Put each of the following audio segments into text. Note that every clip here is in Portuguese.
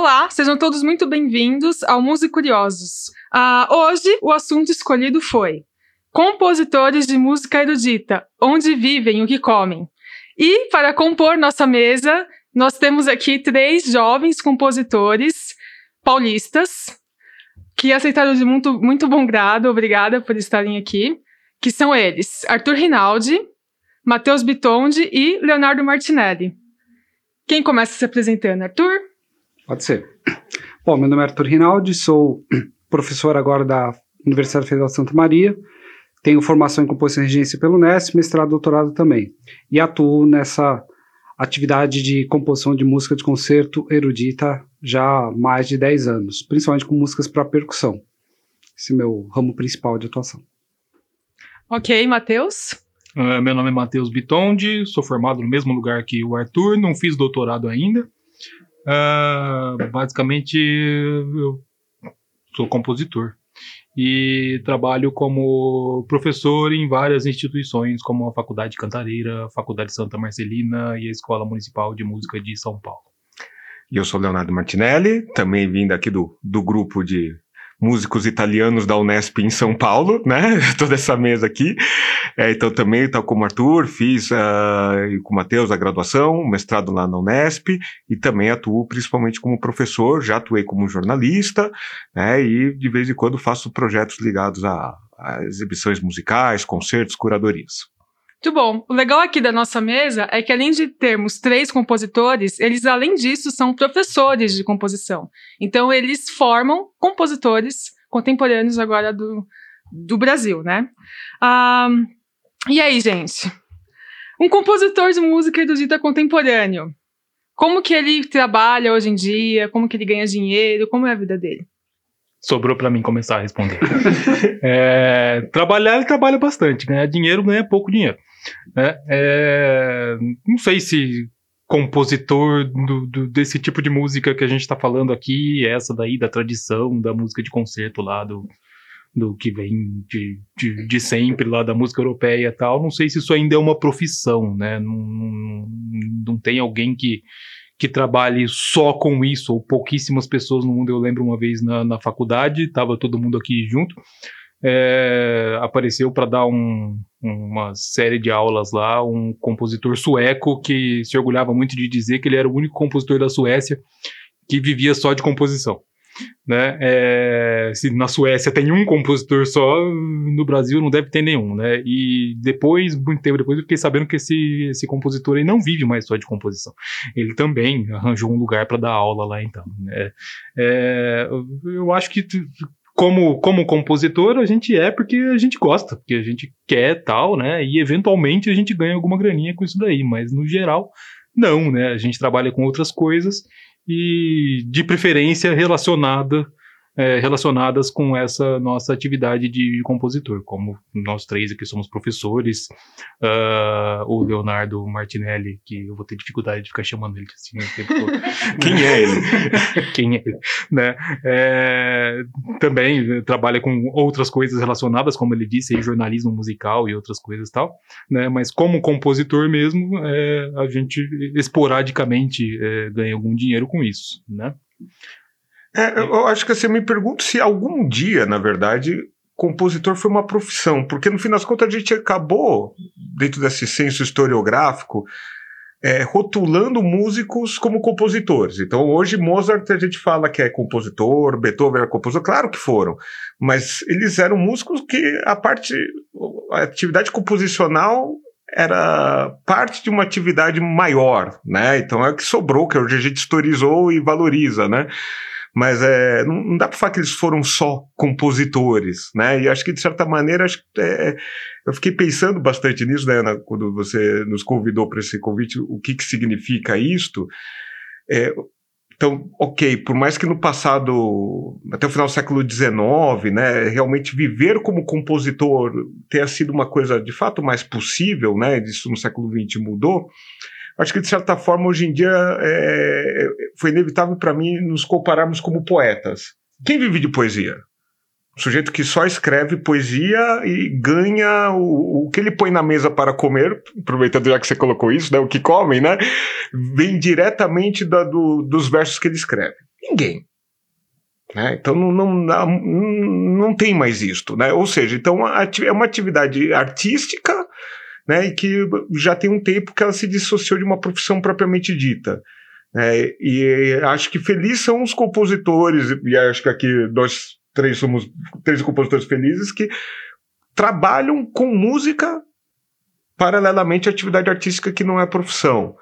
Olá, sejam todos muito bem-vindos ao Música Curiosos. Uh, hoje, o assunto escolhido foi compositores de música erudita, onde vivem o que comem. E, para compor nossa mesa, nós temos aqui três jovens compositores paulistas que aceitaram de muito, muito bom grado, obrigada por estarem aqui, que são eles, Arthur Rinaldi, Matheus Bitondi e Leonardo Martinelli. Quem começa se apresentando, Arthur? Pode ser. Bom, meu nome é Arthur Rinaldi, sou professor agora da Universidade Federal de Santa Maria, tenho formação em composição e regência pelo NES, mestrado e doutorado também. E atuo nessa atividade de composição de música de concerto erudita já há mais de 10 anos, principalmente com músicas para percussão. Esse é o meu ramo principal de atuação. Ok, Matheus? Uh, meu nome é Matheus Bitondi, sou formado no mesmo lugar que o Arthur, não fiz doutorado ainda. Uh, basicamente, eu sou compositor e trabalho como professor em várias instituições, como a Faculdade Cantareira, a Faculdade Santa Marcelina e a Escola Municipal de Música de São Paulo. E eu sou Leonardo Martinelli, também vim daqui do, do grupo de músicos italianos da Unesp em São Paulo, né? Toda essa mesa aqui. É, então também, tal como Arthur, fiz uh, com o Matheus a graduação, mestrado lá na Unesp, e também atuo principalmente como professor, já atuei como jornalista, né? E de vez em quando faço projetos ligados a, a exibições musicais, concertos, curadorias. Muito bom. O legal aqui da nossa mesa é que, além de termos três compositores, eles, além disso, são professores de composição. Então, eles formam compositores contemporâneos agora do, do Brasil, né? E aí, gente? Um compositor de música erudita contemporâneo. Como que ele trabalha hoje em dia? Como que ele ganha dinheiro? Como é a vida dele? sobrou para mim começar a responder. é, trabalhar, ele trabalha bastante, ganhar dinheiro, ganha pouco dinheiro. Né? É, não sei se compositor do, do, desse tipo de música que a gente está falando aqui, essa daí da tradição da música de concerto lá do, do que vem de, de, de, sempre lá da música europeia e tal. Não sei se isso ainda é uma profissão, né? Não, não, não tem alguém que, que trabalhe só com isso, ou pouquíssimas pessoas no mundo. Eu lembro uma vez na, na faculdade, estava todo mundo aqui junto é, apareceu para dar um, uma série de aulas lá, um compositor sueco que se orgulhava muito de dizer que ele era o único compositor da Suécia que vivia só de composição. Né? É, se na Suécia tem um compositor só, no Brasil não deve ter nenhum, né? E depois, muito tempo depois, eu fiquei sabendo que esse, esse compositor aí não vive mais só de composição. Ele também arranjou um lugar para dar aula lá, então. Né? É, eu acho que como, como compositor, a gente é porque a gente gosta, porque a gente quer tal, né? E eventualmente a gente ganha alguma graninha com isso daí, mas no geral, não, né? A gente trabalha com outras coisas e de preferência relacionada é, relacionadas com essa nossa atividade de, compositor. Como nós três aqui somos professores, uh, o Leonardo Martinelli, que eu vou ter dificuldade de ficar chamando ele assim o tempo todo. Quem é ele? Quem é ele? Né? É, também trabalha com outras coisas relacionadas, como ele disse, jornalismo musical e outras coisas e tal. Né? Mas como compositor mesmo, é, a gente esporadicamente é, ganha algum dinheiro com isso. Né? É, eu acho que assim, eu me pergunto se algum dia, na verdade, compositor foi uma profissão, porque no fim das contas a gente acabou, dentro desse senso historiográfico, é, rotulando músicos como compositores. Então, hoje, Mozart a gente fala que é compositor, Beethoven era compositor, claro que foram, mas eles eram músicos que a parte, a atividade composicional era parte de uma atividade maior, né? Então é o que sobrou, que hoje a gente historizou e valoriza, né? Mas é, não, não dá para falar que eles foram só compositores, né? E acho que de certa maneira acho que, é, eu fiquei pensando bastante nisso, né, Ana, quando você nos convidou para esse convite, o que, que significa isto. É, então, ok, por mais que no passado, até o final do século XIX, né, realmente viver como compositor tenha sido uma coisa de fato mais possível, né, isso no século XX mudou, acho que de certa forma hoje em dia é, foi inevitável para mim nos compararmos como poetas. Quem vive de poesia? Um sujeito que só escreve poesia e ganha o, o que ele põe na mesa para comer, aproveitando já que você colocou isso, né, o que comem, né, vem diretamente da, do, dos versos que ele escreve. Ninguém. Né? Então não, não, não, não tem mais isto. Né? Ou seja, então é uma atividade artística né, e que já tem um tempo que ela se dissociou de uma profissão propriamente dita. É, e acho que felizes são os compositores, e acho que aqui nós três somos três compositores felizes que trabalham com música paralelamente à atividade artística que não é profissão.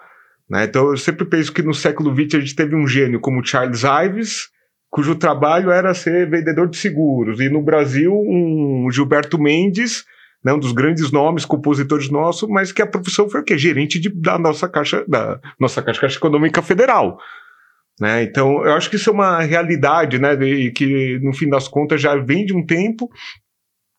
Né? Então eu sempre penso que no século XX a gente teve um gênio como Charles Ives, cujo trabalho era ser vendedor de seguros, e no Brasil um Gilberto Mendes, né, um dos grandes nomes, compositores nossos, mas que a profissão foi o quê? Gerente de, da nossa Caixa, da nossa Caixa, Caixa Econômica Federal. Né? Então, eu acho que isso é uma realidade, né? E que, no fim das contas, já vem de um tempo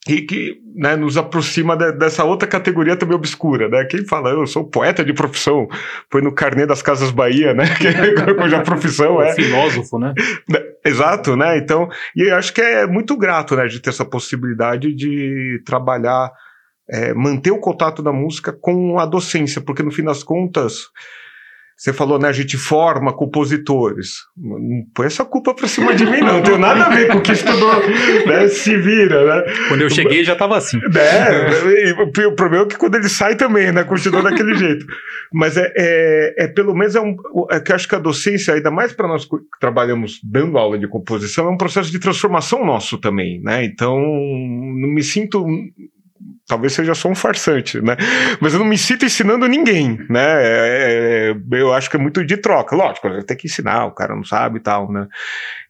e que né, nos aproxima de, dessa outra categoria também obscura, né? Quem fala, eu sou poeta de profissão, foi no carnê das Casas Bahia, né? Cuja profissão é... Filósofo, né? né? Exato, né? Então, e eu acho que é muito grato, né, de ter essa possibilidade de trabalhar, é, manter o contato da música com a docência, porque no fim das contas você falou, né? A gente forma compositores. Não põe essa culpa pra cima de mim, não. Não tem nada a ver com o que estudou, né? Se vira, né? Quando eu cheguei já estava assim. É, o problema é que quando ele sai também, né? Continua daquele jeito. Mas é, é, é, pelo menos é um. É que acho que a docência, ainda mais para nós que trabalhamos dando aula de composição, é um processo de transformação nosso também, né? Então, não me sinto talvez seja só um farsante, né? Mas eu não me sinto ensinando ninguém, né? É, é, eu acho que é muito de troca. Lógico, tem que ensinar, o cara não sabe e tal, né?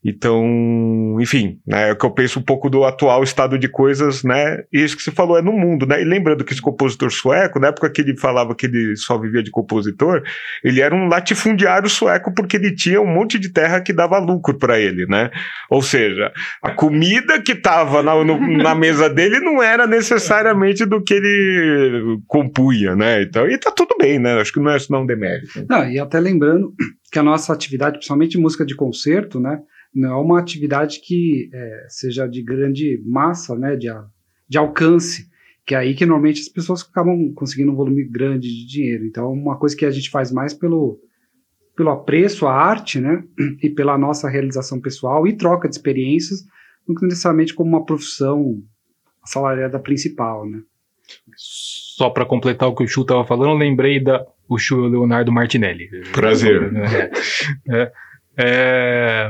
Então, enfim, né, é o que eu penso um pouco do atual estado de coisas, né? E isso que você falou é no mundo, né? E lembrando que esse compositor sueco, na época que ele falava que ele só vivia de compositor, ele era um latifundiário sueco porque ele tinha um monte de terra que dava lucro para ele, né? Ou seja, a comida que estava na, na mesa dele não era necessariamente do que ele compunha, né? Então, e tá tudo bem, né? Acho que não é isso não demérito. Não, e até lembrando que a nossa atividade, principalmente música de concerto, né? não é uma atividade que é, seja de grande massa, né, de, de alcance, que é aí que normalmente as pessoas acabam conseguindo um volume grande de dinheiro. Então, uma coisa que a gente faz mais pelo, pelo apreço à arte, né, e pela nossa realização pessoal e troca de experiências, que necessariamente como uma profissão assalariada principal, né. Só para completar o que o Chu estava falando, eu lembrei da o Chu Leonardo Martinelli. Prazer. É, é, é,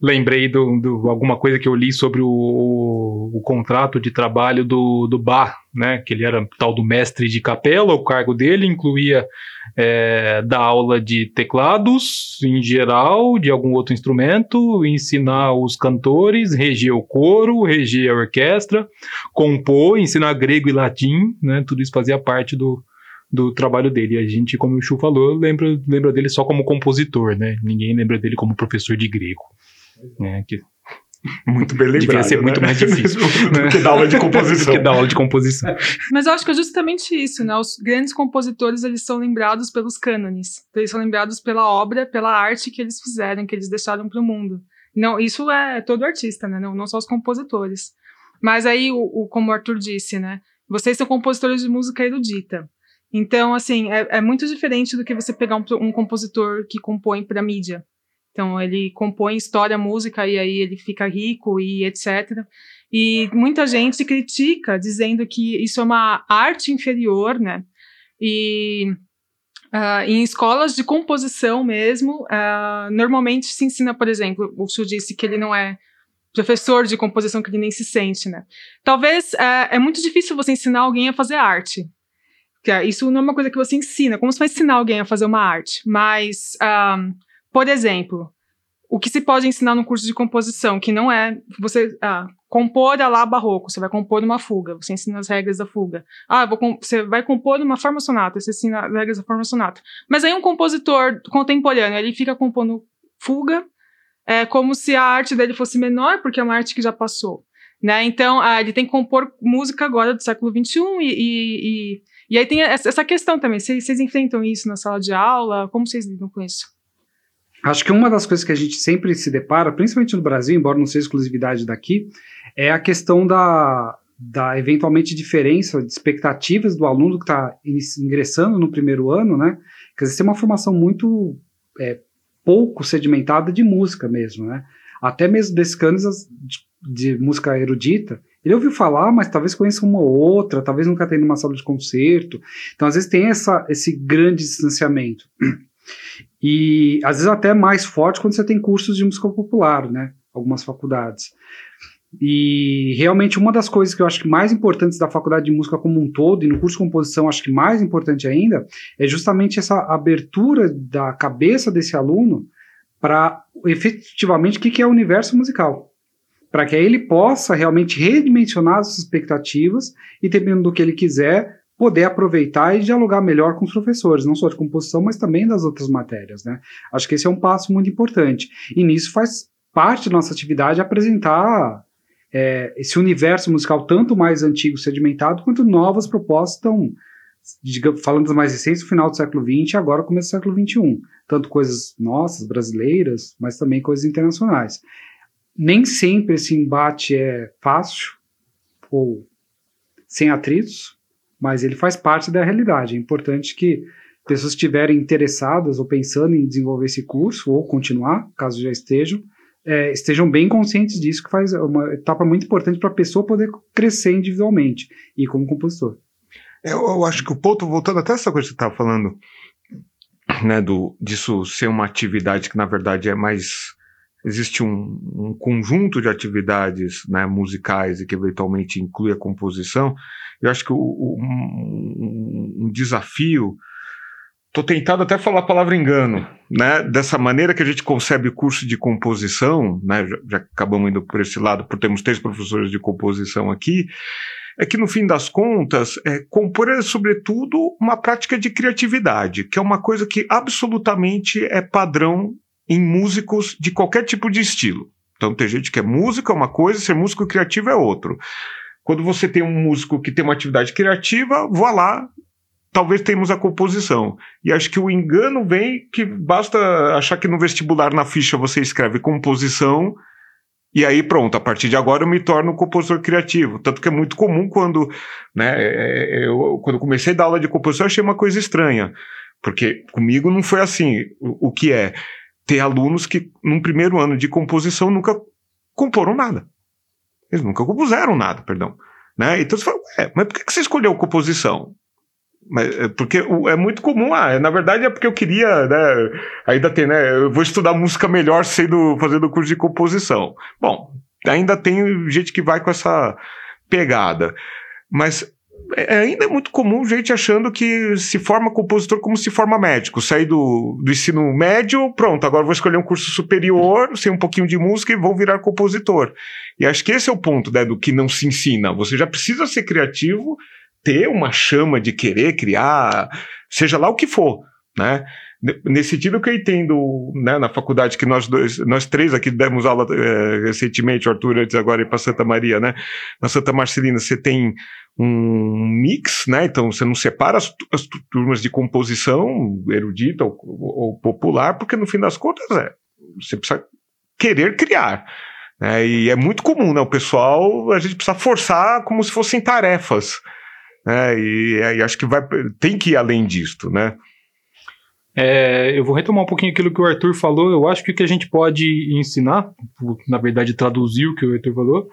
lembrei do, do, alguma coisa que eu li sobre o, o, o, contrato de trabalho do, do Bach, né? Que ele era tal do mestre de capela, o cargo dele incluía é, dar aula de teclados em geral, de algum outro instrumento, ensinar os cantores, reger o coro, reger a orquestra, compor, ensinar grego e latim, né? Tudo isso fazia parte do, do trabalho dele. A gente, como o Chu falou, lembra, lembra dele só como compositor, né? Ninguém lembra dele como professor de grego. Né? Que muito bem lembrado. Devia ser né? muito mais difícil. do que dar aula de composição. do que dar aula de composição. Mas eu acho que é justamente isso, né? Os grandes compositores, eles são lembrados pelos cânones. Então, eles são lembrados pela obra, pela arte que eles fizeram, que eles deixaram para o mundo. Não, isso é todo artista, né? Não, não só os compositores. Mas aí, o, o, como o Arthur disse, né? Vocês são compositores de música erudita. Então, assim, é, é muito diferente do que você pegar um, um compositor que compõe para mídia. Então ele compõe história, música e aí ele fica rico e etc. E muita gente critica dizendo que isso é uma arte inferior, né? E uh, em escolas de composição mesmo, uh, normalmente se ensina, por exemplo, o Su disse que ele não é professor de composição que ele nem se sente, né? Talvez uh, é muito difícil você ensinar alguém a fazer arte. Isso não é uma coisa que você ensina. Como você vai ensinar alguém a fazer uma arte? Mas por exemplo, o que se pode ensinar no curso de composição, que não é você ah, compor a lá barroco, você vai compor uma fuga, você ensina as regras da fuga. Ah, você vai compor uma forma sonata, você ensina as regras da forma sonata. Mas aí um compositor contemporâneo, ele fica compondo fuga, é como se a arte dele fosse menor, porque é uma arte que já passou. Né? Então, ah, ele tem que compor música agora do século XXI e, e, e, e aí tem essa questão também. Vocês, enfrentam isso na sala de aula? Como vocês lidam com isso? Acho que uma das coisas que a gente sempre se depara, principalmente no Brasil, embora não seja exclusividade daqui, é a questão da, da eventualmente diferença de expectativas do aluno que está ingressando no primeiro ano, né? Quer dizer, tem uma formação muito é, pouco sedimentada de música mesmo, né? Até mesmo desses canos de, de música erudita, ele ouviu falar, mas talvez conheça uma ou outra, talvez nunca tenha numa sala de concerto. Então, às vezes, tem essa, esse grande distanciamento. E, às vezes, até mais forte quando você tem cursos de música popular, né? Algumas faculdades. E realmente uma das coisas que eu acho que mais importantes da faculdade de música como um todo, e no curso de composição acho que mais importante ainda, é justamente essa abertura da cabeça desse aluno para efetivamente o que é o universo musical para que ele possa realmente redimensionar as expectativas e, dependendo do que ele quiser, poder aproveitar e dialogar melhor com os professores, não só de composição, mas também das outras matérias, né? Acho que esse é um passo muito importante. E nisso faz parte da nossa atividade apresentar é, esse universo musical tanto mais antigo, sedimentado, quanto novas propostas estão, falando das mais recentes, no final do século XX e agora começo do século XXI. Tanto coisas nossas, brasileiras, mas também coisas internacionais nem sempre esse embate é fácil ou sem atritos, mas ele faz parte da realidade. É importante que pessoas estiverem interessadas ou pensando em desenvolver esse curso ou continuar, caso já estejam, é, estejam bem conscientes disso, que faz uma etapa muito importante para a pessoa poder crescer individualmente e como compositor. Eu, eu, acho que o ponto, voltando até essa coisa que você estava falando, né, do, disso ser uma atividade que na verdade é mais existe um, um, conjunto de atividades né, musicais e que eventualmente inclui a composição, eu acho que o, o, um, um, desafio. Estou tentado até falar a palavra engano, né? Dessa maneira que a gente concebe o curso de composição, né? Já, já acabamos indo por esse lado, por termos três professores de composição aqui, é que no fim das contas, é, compor é sobretudo uma prática de criatividade, que é uma coisa que absolutamente é padrão em músicos de qualquer tipo de estilo. Então tem gente que é músico é uma coisa, ser músico criativo é outro. Quando você tem um músico que tem uma atividade criativa, vá lá, talvez tenhamos a composição. E acho que o engano vem que basta achar que no vestibular, na ficha, você escreve composição, e aí pronto, a partir de agora eu me torno compositor criativo. Tanto que é muito comum quando, né, é, é, eu, quando comecei a dar aula de composição, eu achei uma coisa estranha. Porque comigo não foi assim. O, o que é? Ter alunos que, num primeiro ano de composição, nunca comporam nada. Eles nunca compuseram nada, perdão. Né? Então você fala, mas por que você escolheu composição? Mas, é porque é muito comum, ah, na verdade é porque eu queria, né, ainda tem, né, eu vou estudar música melhor sendo, fazendo curso de composição. Bom, ainda tem gente que vai com essa pegada, mas é, ainda é muito comum gente achando que se forma compositor como se forma médico. Sair do, do ensino médio, pronto, agora vou escolher um curso superior, sei um pouquinho de música e vou virar compositor. E acho que esse é o ponto né, do que não se ensina. Você já precisa ser criativo, ter uma chama de querer criar, seja lá o que for, né? Nesse sentido que eu entendo, né, na faculdade que nós dois, nós três aqui demos aula é, recentemente, o Arthur antes agora ir para Santa Maria, né? Na Santa Marcelina você tem um mix, né? Então você não separa as, as turmas de composição erudita ou, ou, popular, porque no fim das contas é, você precisa querer criar. Né? E é muito comum, né? O pessoal, a gente precisa forçar como se fossem tarefas. Né? E, e acho que vai, tem que ir além disto, né? É, eu vou retomar um pouquinho aquilo que o Arthur falou. Eu acho que o que a gente pode ensinar, na verdade, traduzir o que o Arthur falou,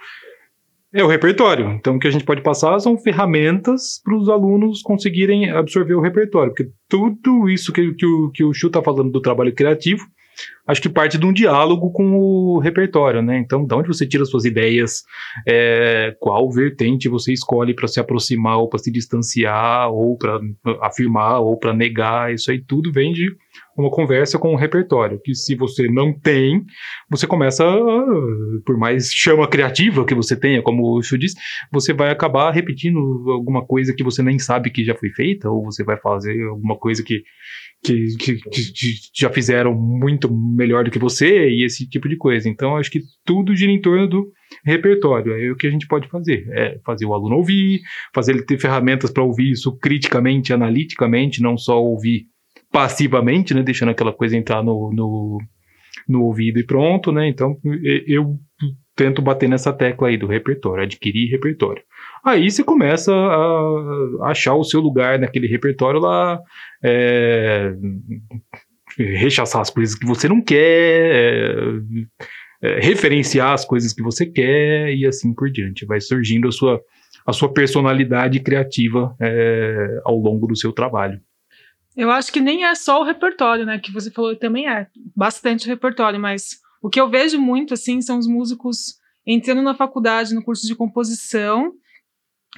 é o repertório. Então, o que a gente pode passar são ferramentas para os alunos conseguirem absorver o repertório. Porque tudo isso que, que o, que o Chu está falando do trabalho criativo acho que parte de um diálogo com o repertório, né? Então, de onde você tira suas ideias, é, qual vertente você escolhe para se aproximar ou para se distanciar ou para afirmar ou para negar, isso aí tudo vem de uma conversa com o repertório, que se você não tem, você começa, por mais chama criativa que você tenha, como o Chu disse, você vai acabar repetindo alguma coisa que você nem sabe que já foi feita, ou você vai fazer alguma coisa que que, que, que, já fizeram muito melhor do que você e esse tipo de coisa. Então, acho que tudo gira em torno do repertório. É o que a gente pode fazer. É fazer o aluno ouvir, fazer ele ter ferramentas para ouvir isso criticamente, analiticamente, não só ouvir passivamente, né, deixando aquela coisa entrar no, no, no ouvido e pronto, né? Então, eu tento bater nessa tecla aí do repertório, adquirir repertório. Aí você começa a achar o seu lugar naquele repertório lá, é, rechaçar as coisas que você não quer, é, é, referenciar as coisas que você quer e assim por diante. Vai surgindo a sua, a sua personalidade criativa é, ao longo do seu trabalho. Eu acho que nem é só o repertório, né? Que você falou também é bastante repertório, mas o que eu vejo muito assim são os músicos entrando na faculdade no curso de composição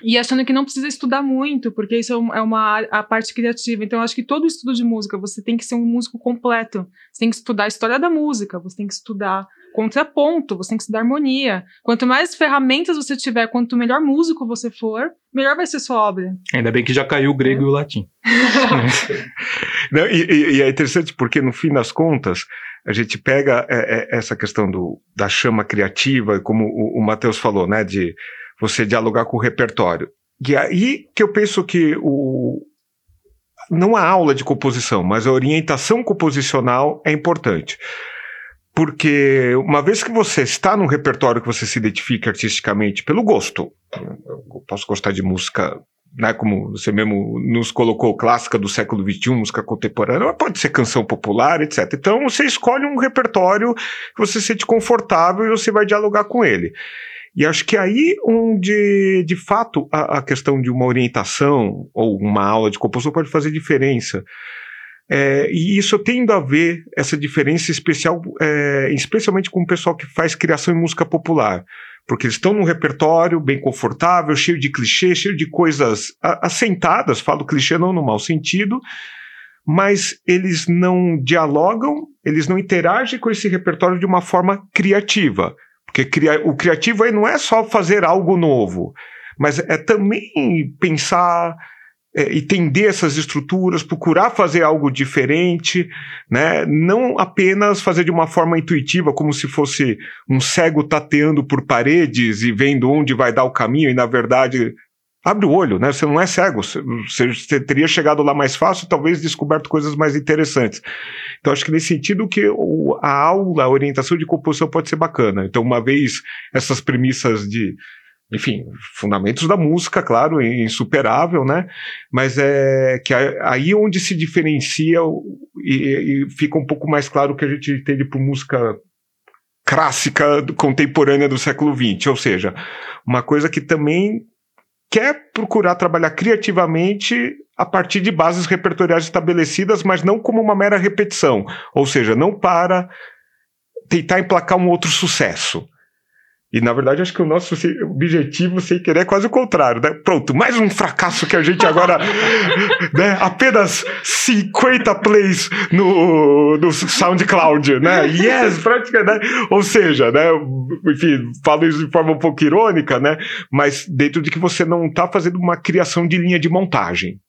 e achando que não precisa estudar muito, porque isso é uma a parte criativa. Então, eu acho que todo estudo de música, você tem que ser um músico completo. Você tem que estudar a história da música, você tem que estudar contraponto, você tem que estudar harmonia. Quanto mais ferramentas você tiver, quanto melhor músico você for, melhor vai ser sua obra. Ainda bem que já caiu o grego é. e o latim. Não, e, e, é interessante porque, no fim das contas, a gente pega é, é, essa questão do, da chama criativa, como o, o Matheus falou, né, de você dialogar com o repertório. E aí que eu penso que o, não a aula de composição, mas a orientação composicional é importante. Porque uma vez que você está num repertório que você se identifica artisticamente pelo gosto, eu posso gostar de música, né, como você mesmo nos colocou, clássica do século XXI, música contemporânea, pode ser canção popular, etc. Então você escolhe um repertório que você se sente confortável e você vai dialogar com ele. E acho que aí onde, de fato, a, a questão de uma orientação ou uma aula de composição pode fazer diferença. É, e isso tendo a ver, essa diferença especial, é, especialmente com o pessoal que faz criação em música popular. Porque eles estão num repertório bem confortável, cheio de clichê, cheio de coisas assentadas, falo clichê não no mau sentido, mas eles não dialogam, eles não interagem com esse repertório de uma forma criativa. Porque cria, o criativo aí não é só fazer algo novo, mas é também pensar é, entender essas estruturas, procurar fazer algo diferente, né? não apenas fazer de uma forma intuitiva, como se fosse um cego tateando por paredes e vendo onde vai dar o caminho, e na verdade abre o olho, né? Você não é cego, você, teria chegado lá mais fácil, talvez descoberto coisas mais interessantes. Então, acho que nesse sentido que a aula, a orientação de composição pode ser bacana. Então, uma vez essas premissas de, enfim, fundamentos da música, claro, insuperável, né? Mas é que aí onde se diferencia e, e fica um pouco mais claro que a gente entende por música clássica contemporânea do século XX, ou seja, uma coisa que também quer procurar trabalhar criativamente a partir de bases repertoriais estabelecidas, mas não como uma mera repetição, ou seja, não para tentar emplacar um outro sucesso. E na verdade acho que o nosso objetivo sem querer é quase o contrário, né? Pronto, mais um fracasso que a gente agora, né? Apenas 50 plays no, no SoundCloud, né? Yes, praticamente, né? Ou seja, né? Enfim, falo isso de forma um pouco irônica, né? Mas dentro de que você não está fazendo uma criação de linha de montagem.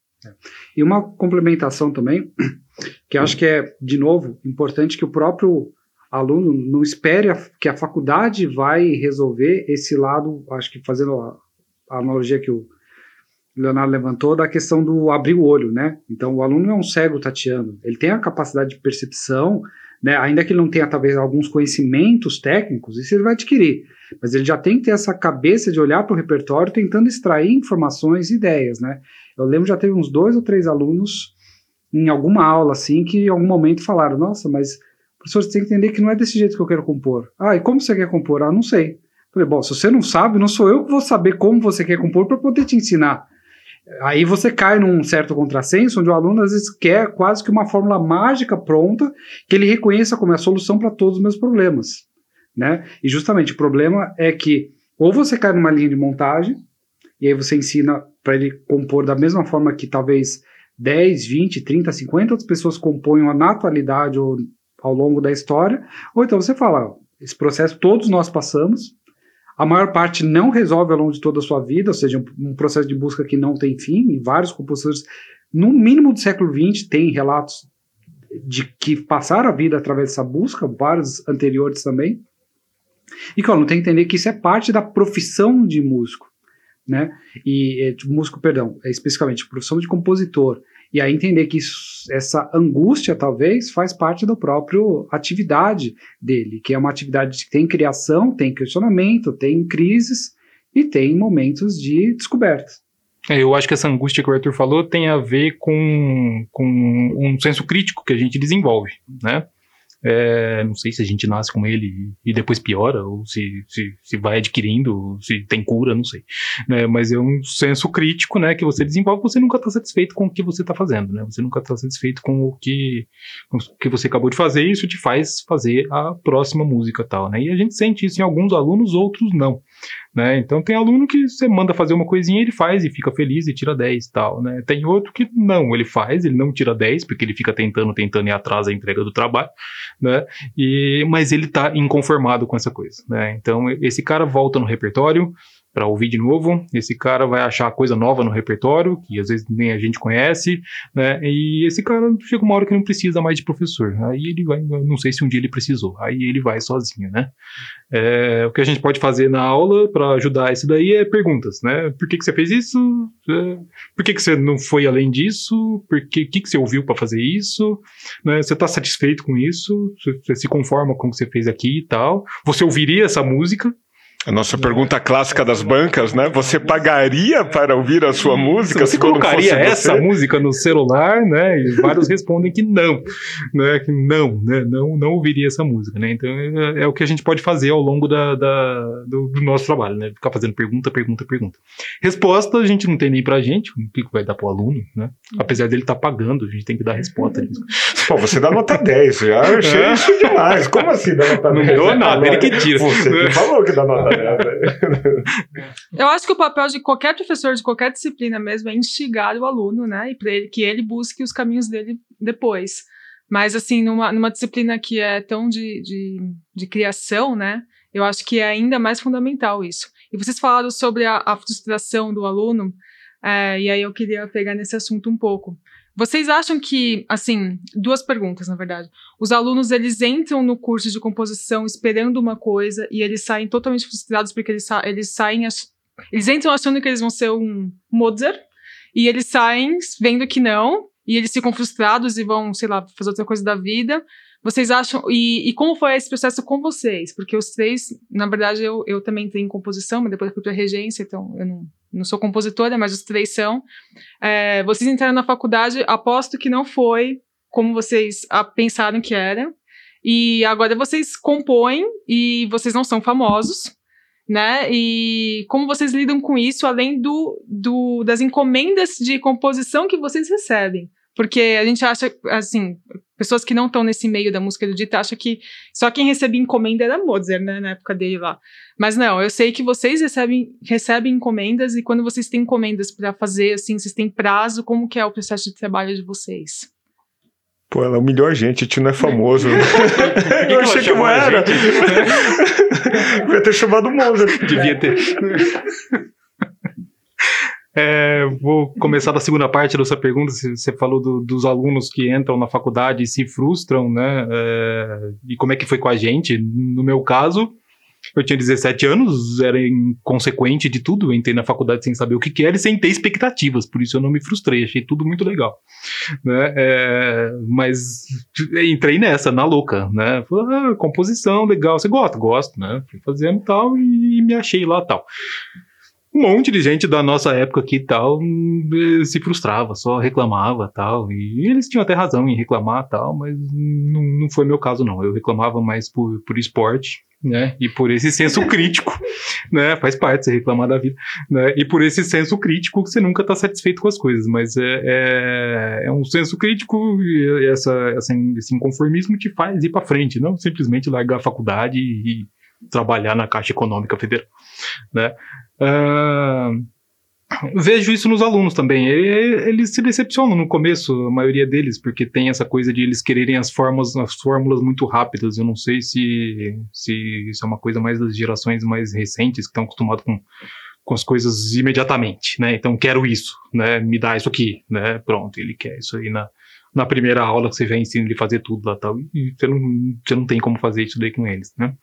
E uma complementação também, que acho que é, de novo, importante que o próprio aluno não espere a, que a faculdade vai resolver esse lado, acho que fazendo a, a, analogia que o Leonardo levantou, da questão do abrir o olho, né? Então, o aluno é um cego tateando, ele tem a capacidade de percepção, né? ainda que ele não tenha, talvez, alguns conhecimentos técnicos, isso ele vai adquirir, mas ele já tem que ter essa cabeça de olhar para o repertório tentando extrair informações e ideias, né? Eu lembro já teve uns dois ou três alunos em alguma aula, assim, que em algum momento falaram, nossa, mas professor, você tem que entender que não é desse jeito que eu quero compor. Ah, e como você quer compor? Ah, não sei. Falei, bom, se você não sabe, não sou eu que vou saber como você quer compor para poder te ensinar. Aí você cai num certo contrassenso, onde o aluno às vezes quer quase que uma fórmula mágica pronta, que ele reconheça como é a solução para todos os meus problemas. Né? E justamente o problema é que ou você cai numa linha de montagem, e aí você ensina para ele compor da mesma forma que talvez 10, 20, 30, 50 outras pessoas componham na atualidade ou ao longo da história, ou então você fala, esse processo todos nós passamos, a maior parte não resolve ao longo de toda a sua vida, ou seja, um, processo de busca que não tem fim, e vários compositores, no mínimo do século XX, têm relatos de que passaram a vida através dessa busca, vários anteriores também, e que não tem que entender que isso é parte da profissão de músico, né? E é, músico, perdão, é especificamente profissão de compositor. E aí entender que isso, essa angústia, talvez, faz parte da própria atividade dele, que é uma atividade que tem criação, tem questionamento, tem crises e tem momentos de descoberta. É, eu acho que essa angústia que o Arthur falou tem a ver com, com um senso crítico que a gente desenvolve, né? É, não sei se a gente nasce com ele e depois piora, ou se, se, se vai adquirindo, se tem cura, não sei. Né? Mas é um senso crítico né, que você desenvolve, você nunca está satisfeito com o que você está fazendo, né? Você nunca está satisfeito com o que, com o que você acabou de fazer, e isso te faz fazer a próxima música tal, né? E a gente sente isso em alguns alunos, outros não. Né? Então tem aluno que você manda fazer uma coisinha, ele faz e fica feliz e tira 10 e tal, né? Tem outro que não, ele faz, ele não tira 10, porque ele fica tentando, tentando e atrasa a entrega do trabalho, né? E, mas ele tá inconformado com essa coisa, né? Então esse cara volta no repertório, para ouvir de novo. Esse cara vai achar coisa nova no repertório, que às vezes nem a gente conhece, né? E esse cara chega uma hora que não precisa mais de professor. Aí ele vai, não sei se um dia ele precisou, aí ele vai sozinho, né? É, o que a gente pode fazer na aula para ajudar isso daí é perguntas, né? Por que, que você fez isso? É, por que, que você não foi além disso? Por que, que, que você ouviu para fazer isso? Né? Você está satisfeito com isso? Você se conforma com o que você fez aqui e tal? Você ouviria essa música? A nossa pergunta clássica das bancas, né? Você pagaria para ouvir a sua música? Você colocaria essa música no celular, né? E vários respondem que não, né? Que não, né? Não, não ouviria essa música, né? Então é, é o que a gente pode fazer ao longo da, da do, do, nosso trabalho, né? Ficar fazendo pergunta, pergunta, pergunta. Resposta a gente não tem nem pra gente, o que vai dar pro aluno, né? Apesar dele estar tá pagando, a gente tem que dar resposta. Pô, você dá nota 10, já achei é. isso demais. Como assim dá nota 10? Não deu nada, ele que tira. Você que falou que dá nota eu acho que o papel de qualquer professor de qualquer disciplina mesmo é instigar o aluno, né? E para ele que ele busque os caminhos dele depois. Mas, assim, numa, numa disciplina que é tão de, de, de criação, né? Eu acho que é ainda mais fundamental isso. E vocês falaram sobre a, a frustração do aluno, é, e aí eu queria pegar nesse assunto um pouco. Vocês acham que, assim, duas perguntas, na verdade. Os alunos, eles entram no curso de composição esperando uma coisa e eles saem totalmente frustrados porque eles, sa eles saem... Eles entram achando que eles vão ser um Mozart e eles saem vendo que não e eles ficam frustrados e vão, sei lá, fazer outra coisa da vida. Vocês acham. E, e, como foi esse processo com vocês? Porque os três, na verdade, eu, eu também tenho composição, mas depois fui para regência, então eu não, não sou compositora, mas os três são. É, vocês entraram na faculdade, aposto que não foi como vocês pensaram que era. E agora vocês compõem e vocês não são famosos, né? E como vocês lidam com isso, além do, do das encomendas de composição que vocês recebem? Porque a gente acha, assim, pessoas que não estão nesse meio da música erudita acham que só quem recebia encomenda era Mozart, né, na época dele lá. Mas não, eu sei que vocês recebem, recebem encomendas e quando vocês têm encomendas para fazer, assim, vocês têm prazo, como que é o processo de trabalho de vocês? Pô, ela humilhou a gente, a gente não é famoso. eu achei que não era. Devia ter chamado Mozart. Devia ter. É, vou começar da segunda parte da sua pergunta. Você falou do, dos alunos que entram na faculdade e se frustram, né? É, e como é que foi com a gente? No meu caso, eu tinha 17 anos, era inconsequente de tudo. entrei na faculdade sem saber o que, que era e sem ter expectativas, por isso eu não me frustrei, achei tudo muito legal. Né? É, mas entrei nessa, na louca, né? Falei, ah, composição, legal, você gosta? Gosto, né? Fui fazendo tal e, e me achei lá tal um monte de gente da nossa época aqui e tal eh, se frustrava, só reclamava tal. E eles tinham até razão em reclamar tal, mas não, não foi meu caso, não. Eu reclamava mais por, por esporte, né? E por esse senso crítico, né? Faz parte você reclamar da vida, né? E por esse senso crítico que você nunca está satisfeito com as coisas, mas é, é, é um senso crítico e essa, essa, esse inconformismo te faz ir para frente, não simplesmente largar a faculdade e trabalhar na Caixa Econômica Federal, né? Uh, vejo isso nos alunos também. Eles se decepcionam no começo, a maioria deles, porque tem essa coisa de eles quererem as formas, as fórmulas muito rápidas. Eu não sei se, se isso é uma coisa mais das gerações mais recentes que estão acostumados com, com as coisas imediatamente, né? Então quero isso, né? Me dá isso aqui, né? Pronto, ele quer isso aí na, na primeira aula que você já ensina ele fazer tudo lá tal. E você não, você não tem como fazer isso daí com eles, né?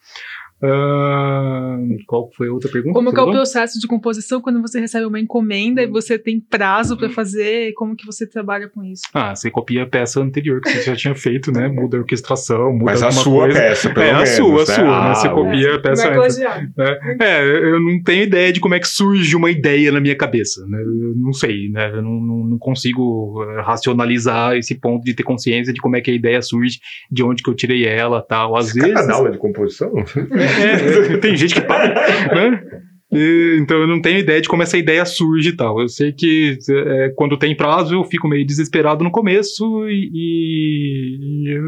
Uh, qual foi a outra pergunta? Como que é o processo de composição quando você recebe uma encomenda e você tem prazo para fazer? Como que você trabalha com isso? Ah, você copia a peça anterior que você já tinha feito, né? Muda a orquestração, muda Mas a sua coisa. peça, pelo é menos. a sua, né? a sua, né? Ah, Você copia a peça Não é antes. plagiado. É, é, eu não tenho ideia de como é que surge uma ideia na minha cabeça. Né? Eu não sei, né? Eu não, não, não consigo eh, racionalizar esse ponto de ter consciência de como é que a ideia surge, de onde que eu tirei ela tal. Às cara vezes. dá aula de composição? É, é, tem gente que paga, né? Então eu não tenho ideia de como essa ideia surge e tal. Eu sei que é, quando tem prazo eu fico meio desesperado no começo e, e-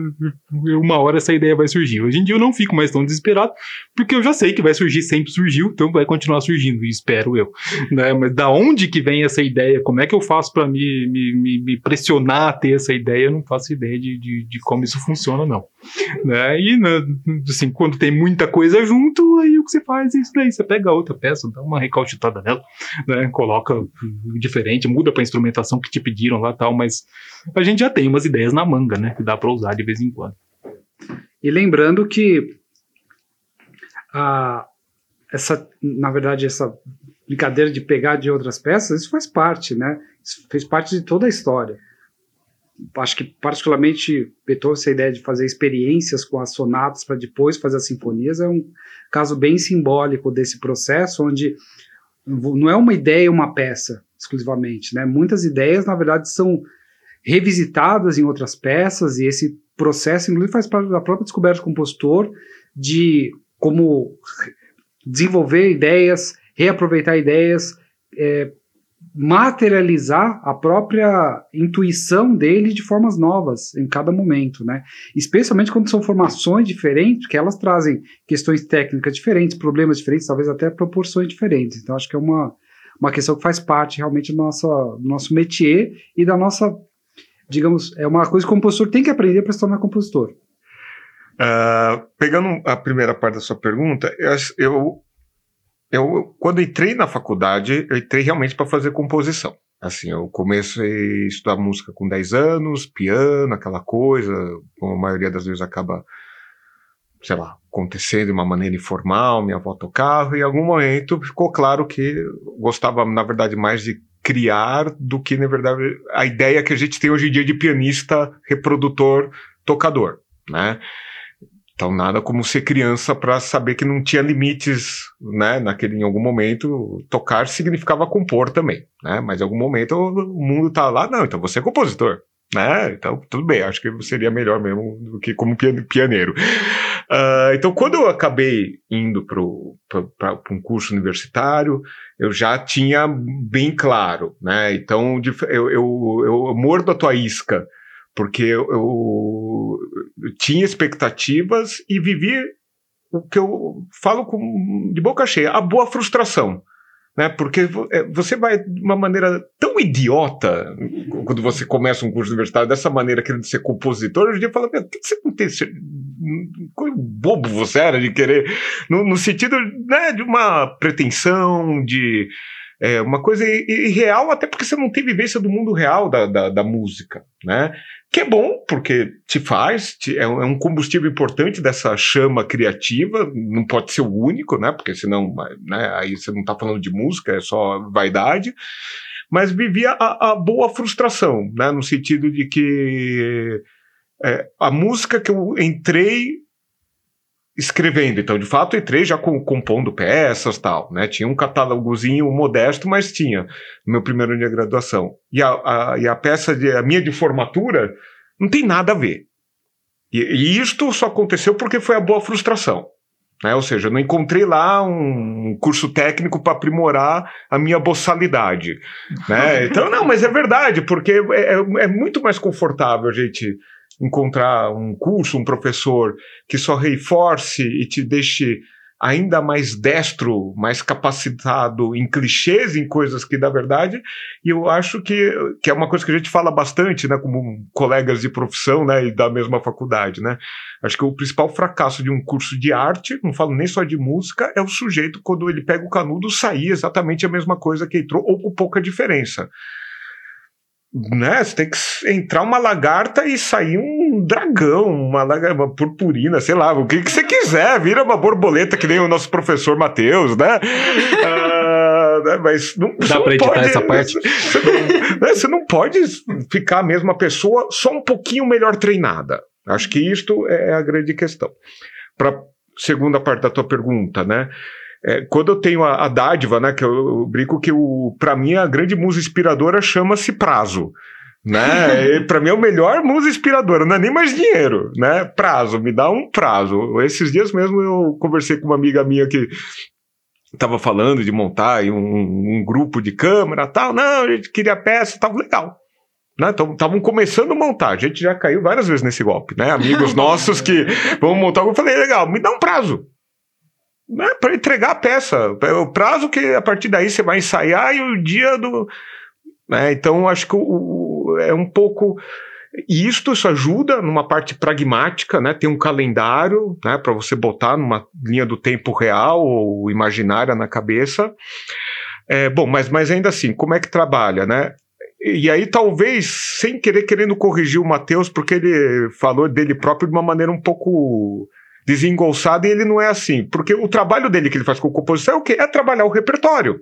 e uma hora essa ideia vai surgir. Hoje em dia eu não fico mais tão desesperado porque eu já sei que vai surgir, sempre surgiu, então vai continuar surgindo, espero eu. Né? Mas da onde que vem essa ideia? Como é que eu faço para me, me- me pressionar a ter essa ideia? Eu não faço ideia de, de, de como isso funciona, não. Né? E né, assim, quando tem muita coisa junto, aí o que você faz é isso daí. Você pega outra peça, dá uma recalchutada nela, né? coloca diferente, muda pra instrumentação que te pediram lá tal, mas a gente já tem umas ideias na manga, né? Que dá pra usar de vez em quando. E lembrando que a, essa, na verdade, essa brincadeira de pegar de outras peças, isso faz parte, né? Isso fez parte de toda a história. Acho que particularmente Beethoven essa ideia de fazer experiências com as sonatas para depois fazer as sinfonias é um caso bem simbólico desse processo, onde não é uma ideia uma peça exclusivamente, né? Muitas ideias na verdade são revisitadas em outras peças e esse processo inclusive faz parte da própria descoberta do compositor de como desenvolver ideias, reaproveitar ideias, é, materializar a própria intuição dele de formas novas em cada momento, né? Especialmente quando são formações diferentes, que elas trazem questões técnicas diferentes, problemas diferentes, talvez até proporções diferentes. Então acho que é uma, uma questão que faz parte realmente do nosso, do nosso métier e da nossa, digamos, é uma coisa que o compositor tem que aprender para se tornar compositor. Ah, pegando a primeira parte da sua pergunta, eu, eu, eu quando entrei na faculdade, eu entrei realmente para fazer composição. Assim, eu comecei a estudar música com 10 anos, piano, aquela coisa, como a maioria das vezes acaba, sei lá, acontecendo de uma maneira informal, minha avó tocava, e em algum momento ficou claro que gostava, na verdade, mais de criar do que, na verdade, a ideia que a gente tem hoje em dia de pianista, reprodutor, tocador, né? Então nada como ser criança para saber que não tinha limites, né? Naquele em algum momento tocar significava compor também, né? Mas em algum momento o mundo tá lá, não, então você é compositor, né? Então tudo bem, acho que seria melhor mesmo do que como pian- pianeiro. Ah, então quando eu acabei indo para um curso universitário, eu já tinha bem claro, né? Então eu, eu, eu mordo a tua isca porque eu, eu- tinha expectativas e vivi o que eu falo com, de boca cheia, a boa frustração. Né? Porque é, você vai de uma maneira tão idiota quando você começa um curso universitário, dessa maneira, querendo ser compositor, hoje em dia fala, meu, que que você não tem. Quão bobo você era de querer, no, no sentido né, de uma pretensão, de é, uma coisa irreal, até porque você não tem vivência do mundo real da, da, da música, né? Que é bom, porque te faz, te- é, um é um combustível importante dessa chama criativa, não pode ser o único, né? Porque senão, né, aí você não está falando de música, é só vaidade. Mas vivia a, a boa frustração, né? No sentido de que é, a música que eu entrei escrevendo. Então, de fato, eu entrei já com, compondo peças tal, né? Tinha um catálogozinho modesto, mas tinha no meu primeiro ano de graduação. E a, a, e a peça, de, a minha de formatura, não tem nada a ver. E, e isto só aconteceu porque foi a boa frustração. Né? Ou seja, eu não encontrei lá um curso técnico para aprimorar a minha boçalidade. Né? Então, não, mas é verdade, porque é, é- é muito mais confortável a gente encontrar um curso, um professor que só reforce e te deixe ainda mais destro, mais capacitado em clichês, em coisas que, na verdade, e eu acho que, que é uma coisa que a gente fala bastante, né, como colegas de profissão, né, e da mesma faculdade, né, acho que o principal fracasso de um curso de arte, não falo nem só de música, é o sujeito, quando ele pega o canudo, sair exatamente a mesma coisa que entrou, ou com pouca diferença. Né? Você tem que entrar uma lagarta e sair um dragão, uma, lagarta, uma purpurina, sei lá, o que, que você quiser, vira uma borboleta que nem o nosso professor Matheus, né? uh, né? Mas não, Dá pra editar pode, essa parte? Você não, né? você não pode ficar a mesma pessoa só um pouquinho melhor treinada. Acho que isto é a grande questão. Para segunda parte da tua pergunta, né? É, quando eu tenho a, a, dádiva, né, que eu, eu brinco que para mim a grande musa inspiradora chama-se prazo. Né? para mim é o melhor musa inspiradora, não é nem mais dinheiro, né? Prazo, me dá um prazo. Esses dias mesmo eu conversei com uma amiga minha que estava falando de montar um, um, grupo de câmera tal. Não, a gente queria peça, tava legal. Estavam né? começando a montar, a gente já caiu várias vezes nesse golpe, né? Amigos nossos que vão montar, eu falei, legal, me dá um prazo né, para entregar a peça. O prazo que a partir daí você vai ensaiar e o dia do. Né, então, acho que o, o, é um pouco. E isto isso ajuda numa parte pragmática, né? Tem um calendário, né? Para você botar numa linha do tempo real ou imaginária na cabeça. É, bom, mas, mas ainda assim, como é que trabalha, né? E aí, talvez, sem querer, querendo corrigir o Matheus, porque ele falou dele próprio de uma maneira um pouco desengolçado e ele não é assim. Porque o trabalho dele que ele faz com composição é o quê? É trabalhar o repertório.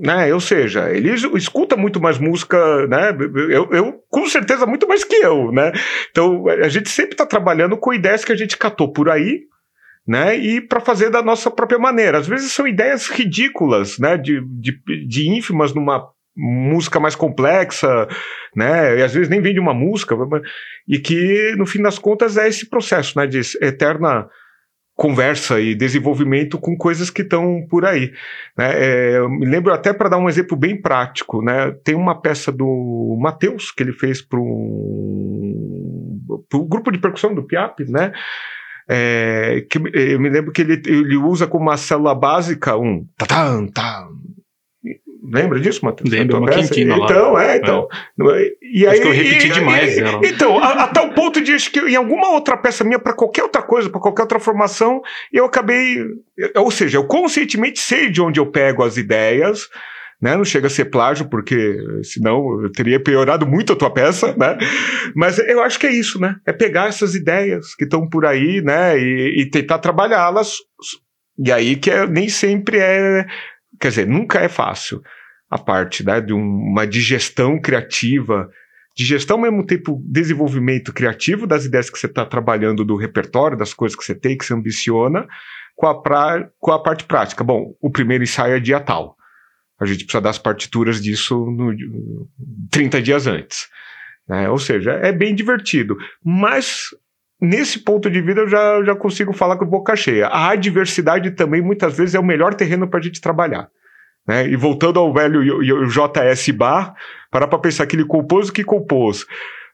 Né? Ou seja, ele escuta muito mais música, né? Eu, eu, com certeza muito mais que eu, né? Então a gente sempre está trabalhando com ideias que a gente catou por aí, né? E para fazer da nossa própria maneira. Às vezes são ideias ridículas, né? De, de, de ínfimas numa música mais complexa, né? E às vezes nem vem de uma música, e que no fim das contas é esse processo, né? De eterna conversa e desenvolvimento com coisas que estão por aí. Né? É, eu me lembro até para dar um exemplo bem prático, né? Tem uma peça do Matheus que ele fez para o grupo de percussão do Piap, né? É, que eu me lembro que ele, ele usa como uma célula básica um tá tá Lembra disso, Matheus? Lembra, uma quintina lá. Então, é, então. É. E aí, Acho que eu repeti e, demais e, ela. Então, a, a, tal ponto de acho que em alguma outra peça minha, para qualquer outra coisa, para qualquer outra formação, eu acabei. Ou seja, eu conscientemente sei de onde eu pego as ideias. Né? Não chega a ser plágio, porque senão eu teria piorado muito a tua peça, né? Mas eu acho que é isso, né? É pegar essas ideias que estão por aí, né? E, e tentar trabalhá-las. E aí que é, nem sempre é. Quer dizer, nunca é fácil a parte né, de uma digestão criativa, digestão ao mesmo tempo desenvolvimento criativo das ideias que você está trabalhando do repertório, das coisas que você tem, que você ambiciona, com a, pra, com a parte prática. Bom, o primeiro ensaio é dia tal. A gente precisa das partituras disso no, 30 dias antes. Né? Ou seja, é bem divertido. Mas nesse ponto de vista eu já, já consigo falar com boca cheia. A adversidade também muitas vezes é o melhor terreno para a gente trabalhar. Né? E voltando ao velho J.S. Bar, parar para pensar que ele compôs o que compôs.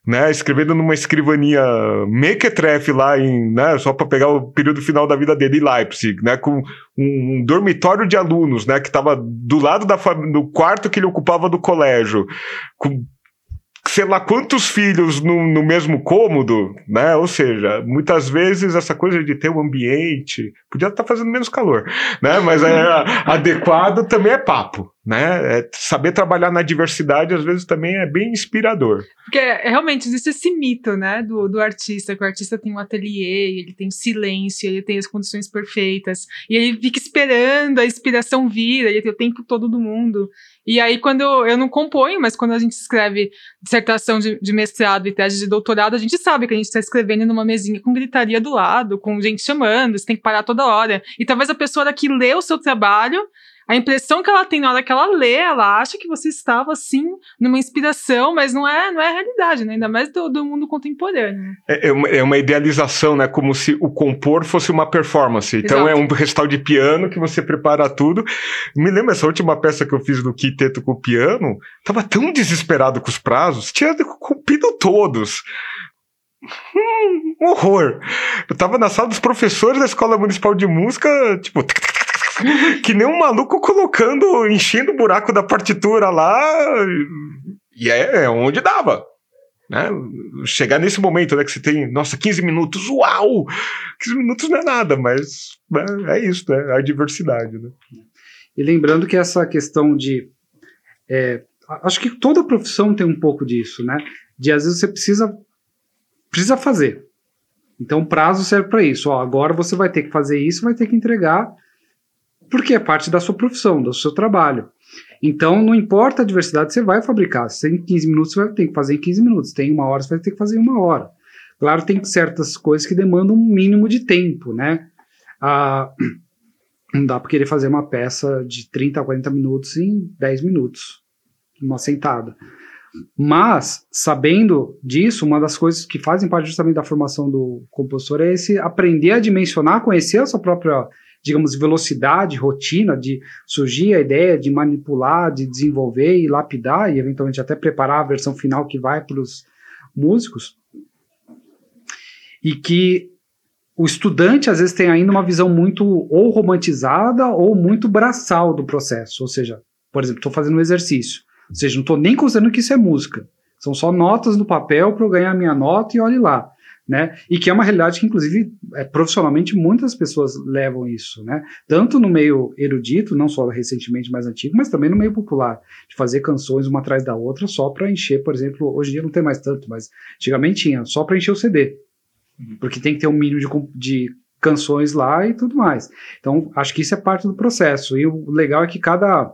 Né, escrevendo numa escrivania mequetrefe lá em, né, só para pegar o período final da vida dele em Leipzig, né, com um dormitório de alunos, né, que estava do lado da do quarto que ele ocupava do colégio, com sei lá quantos filhos no, no, mesmo cômodo, né? Ou seja, muitas vezes essa coisa de ter um ambiente podia estar tá fazendo menos calor, né? Mas é adequado também é papo, né? É saber trabalhar na diversidade às vezes também é bem inspirador. Porque é, realmente existe esse mito, né, do, do artista, que o artista tem um ateliê, ele tem silêncio, ele tem as condições perfeitas, e ele fica esperando a inspiração vir, ele tem o tempo todo do mundo. E aí, quando eu, não componho, mas quando a gente escreve dissertação de, de mestrado e tese de doutorado, a gente sabe que a gente está escrevendo numa mesinha com gritaria do lado, com gente chamando, você tem que parar toda hora. E talvez a pessoa daqui lê o seu trabalho a impressão que ela tem na hora que ela lê, ela acha que você estava assim numa inspiração, mas não é, não é a realidade, né? Ainda mais do, do mundo contemporâneo. É, é, uma, é, uma, idealização, né? Como se o compor fosse uma performance. Então Exato. é um recital de piano que você prepara tudo. Me lembro essa última peça que eu fiz do quinteto com o piano, tava tão desesperado com os prazos, tinha cumprido todos. Hum, horror. Eu tava na sala dos professores da Escola Municipal de Música, tipo, que nem um maluco colocando, enchendo o buraco da partitura lá. E é, é onde dava. Né? Chegar nesse momento, né, que você tem, nossa, 15 minutos, uau! 15 minutos não é nada, mas né, é isso, né? A diversidade, né? E lembrando que essa questão de é, acho que toda profissão tem um pouco disso, né? De às vezes você precisa precisa fazer. Então o prazo serve para isso. Ó, agora você vai ter que fazer isso, vai ter que entregar, porque é parte da sua profissão, do seu trabalho. Então não importa a diversidade, você vai fabricar. Se tem 15 minutos, você vai ter que fazer em 15 minutos. Tem uma hora, você vai ter que fazer em uma hora. Claro, tem certas coisas que demandam um mínimo de tempo, né? Ah, não dá para querer fazer uma peça de 30 a 40 minutos em 10 minutos, uma sentada. Mas, sabendo disso, uma das coisas que fazem parte justamente da formação do compositor é esse aprender a dimensionar, conhecer a sua própria, digamos, velocidade, rotina, de surgir a ideia, de manipular, de desenvolver e lapidar, e eventualmente até preparar a versão final que vai para os músicos. E que o estudante às vezes tem ainda uma visão muito ou romantizada ou muito braçal do processo. Ou seja, por exemplo, estou fazendo um exercício. Ou seja, não estou nem considerando que isso é música. São só notas no papel para eu ganhar minha nota e olhe lá. Né? E que é uma realidade que, inclusive, é, profissionalmente muitas pessoas levam isso, né? Tanto no meio erudito, não só recentemente mais antigo, mas também no meio popular, de fazer canções uma atrás da outra só para encher, por exemplo, hoje em dia não tem mais tanto, mas antigamente tinha, só para encher o CD. Uhum. Porque tem que ter um mínimo de, de canções lá e tudo mais. Então, acho que isso é parte do processo. E o legal é que cada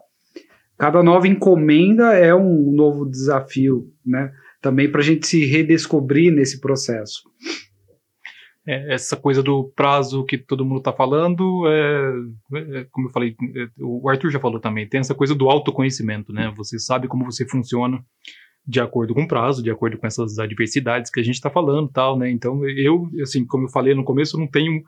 cada nova encomenda é um novo desafio, né? Também para a gente se redescobrir nesse processo. É, essa coisa do prazo que todo mundo está falando, é, é, como eu falei, é, o Arthur já falou também, tem essa coisa do autoconhecimento, né? Você sabe como você funciona de acordo com o prazo, de acordo com essas adversidades que a gente está falando, tal, né? Então eu, assim, como eu falei no começo, não tenho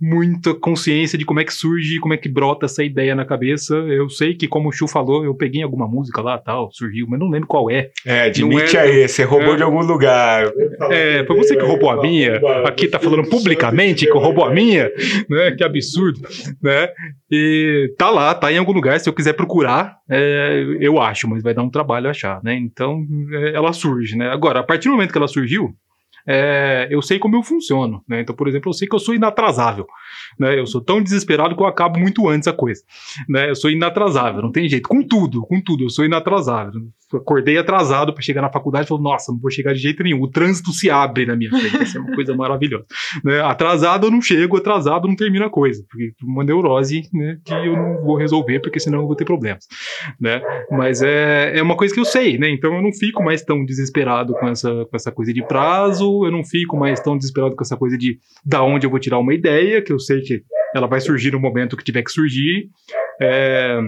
muita consciência de como é que surge, como é que brota essa ideia na cabeça. Eu sei que, como o Chu falou, eu peguei alguma música lá, tal, surgiu, mas não lembro qual é. É, admite aí, você roubou é, de algum lugar. É, foi você que roubou a minha. Aqui tá falando publicamente que roubou a minha, né? Que absurdo, né? E tá lá, tá em algum lugar. Se eu quiser procurar, é, eu acho, mas vai dar um trabalho achar, né? Então, é, ela surge, né? Agora, a partir do momento que ela surgiu, é, eu sei como eu funciono, né? Então, por exemplo, eu sei que eu sou inatrasável, né? Eu sou tão desesperado que eu acabo muito antes a coisa, né? Eu sou inatrasável, não tem jeito, com tudo, com tudo, eu sou inatrasável. Acordei atrasado para chegar na faculdade falei, nossa, não vou chegar de jeito nenhum. O trânsito se abre na minha frente, isso é uma coisa maravilhosa. Né? Atrasado eu não chego, atrasado não termina a coisa, porque uma neurose né, que eu não vou resolver, porque senão eu vou ter problemas, né? Mas é, é uma coisa que eu sei, né? Então eu não fico mais tão desesperado com essa, com essa coisa de prazo, eu não fico mais tão desesperado com essa coisa de da onde eu vou tirar uma ideia, que eu sei que ela vai surgir no momento que tiver que surgir. É,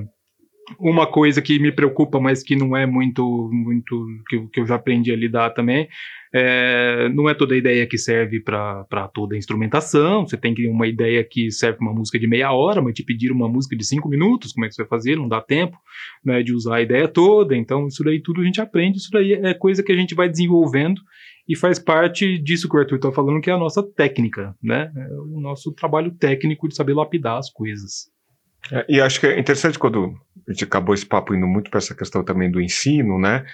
uma coisa que me preocupa, mas que não é muito, muito que, que eu já aprendi a lidar também, é, não é toda ideia que serve para toda a instrumentação. Você tem que uma ideia que serve para uma música de meia hora, mas te pedir uma música de cinco minutos, como é que você vai fazer? Não dá tempo né, de usar a ideia toda. Então, isso daí tudo a gente aprende, isso daí é coisa que a gente vai desenvolvendo e faz parte disso que o Arthur está falando, que é a nossa técnica, né? É o nosso trabalho técnico de saber lapidar as coisas. É, e acho que é interessante quando a gente acabou esse papo indo muito para essa questão também do ensino, né?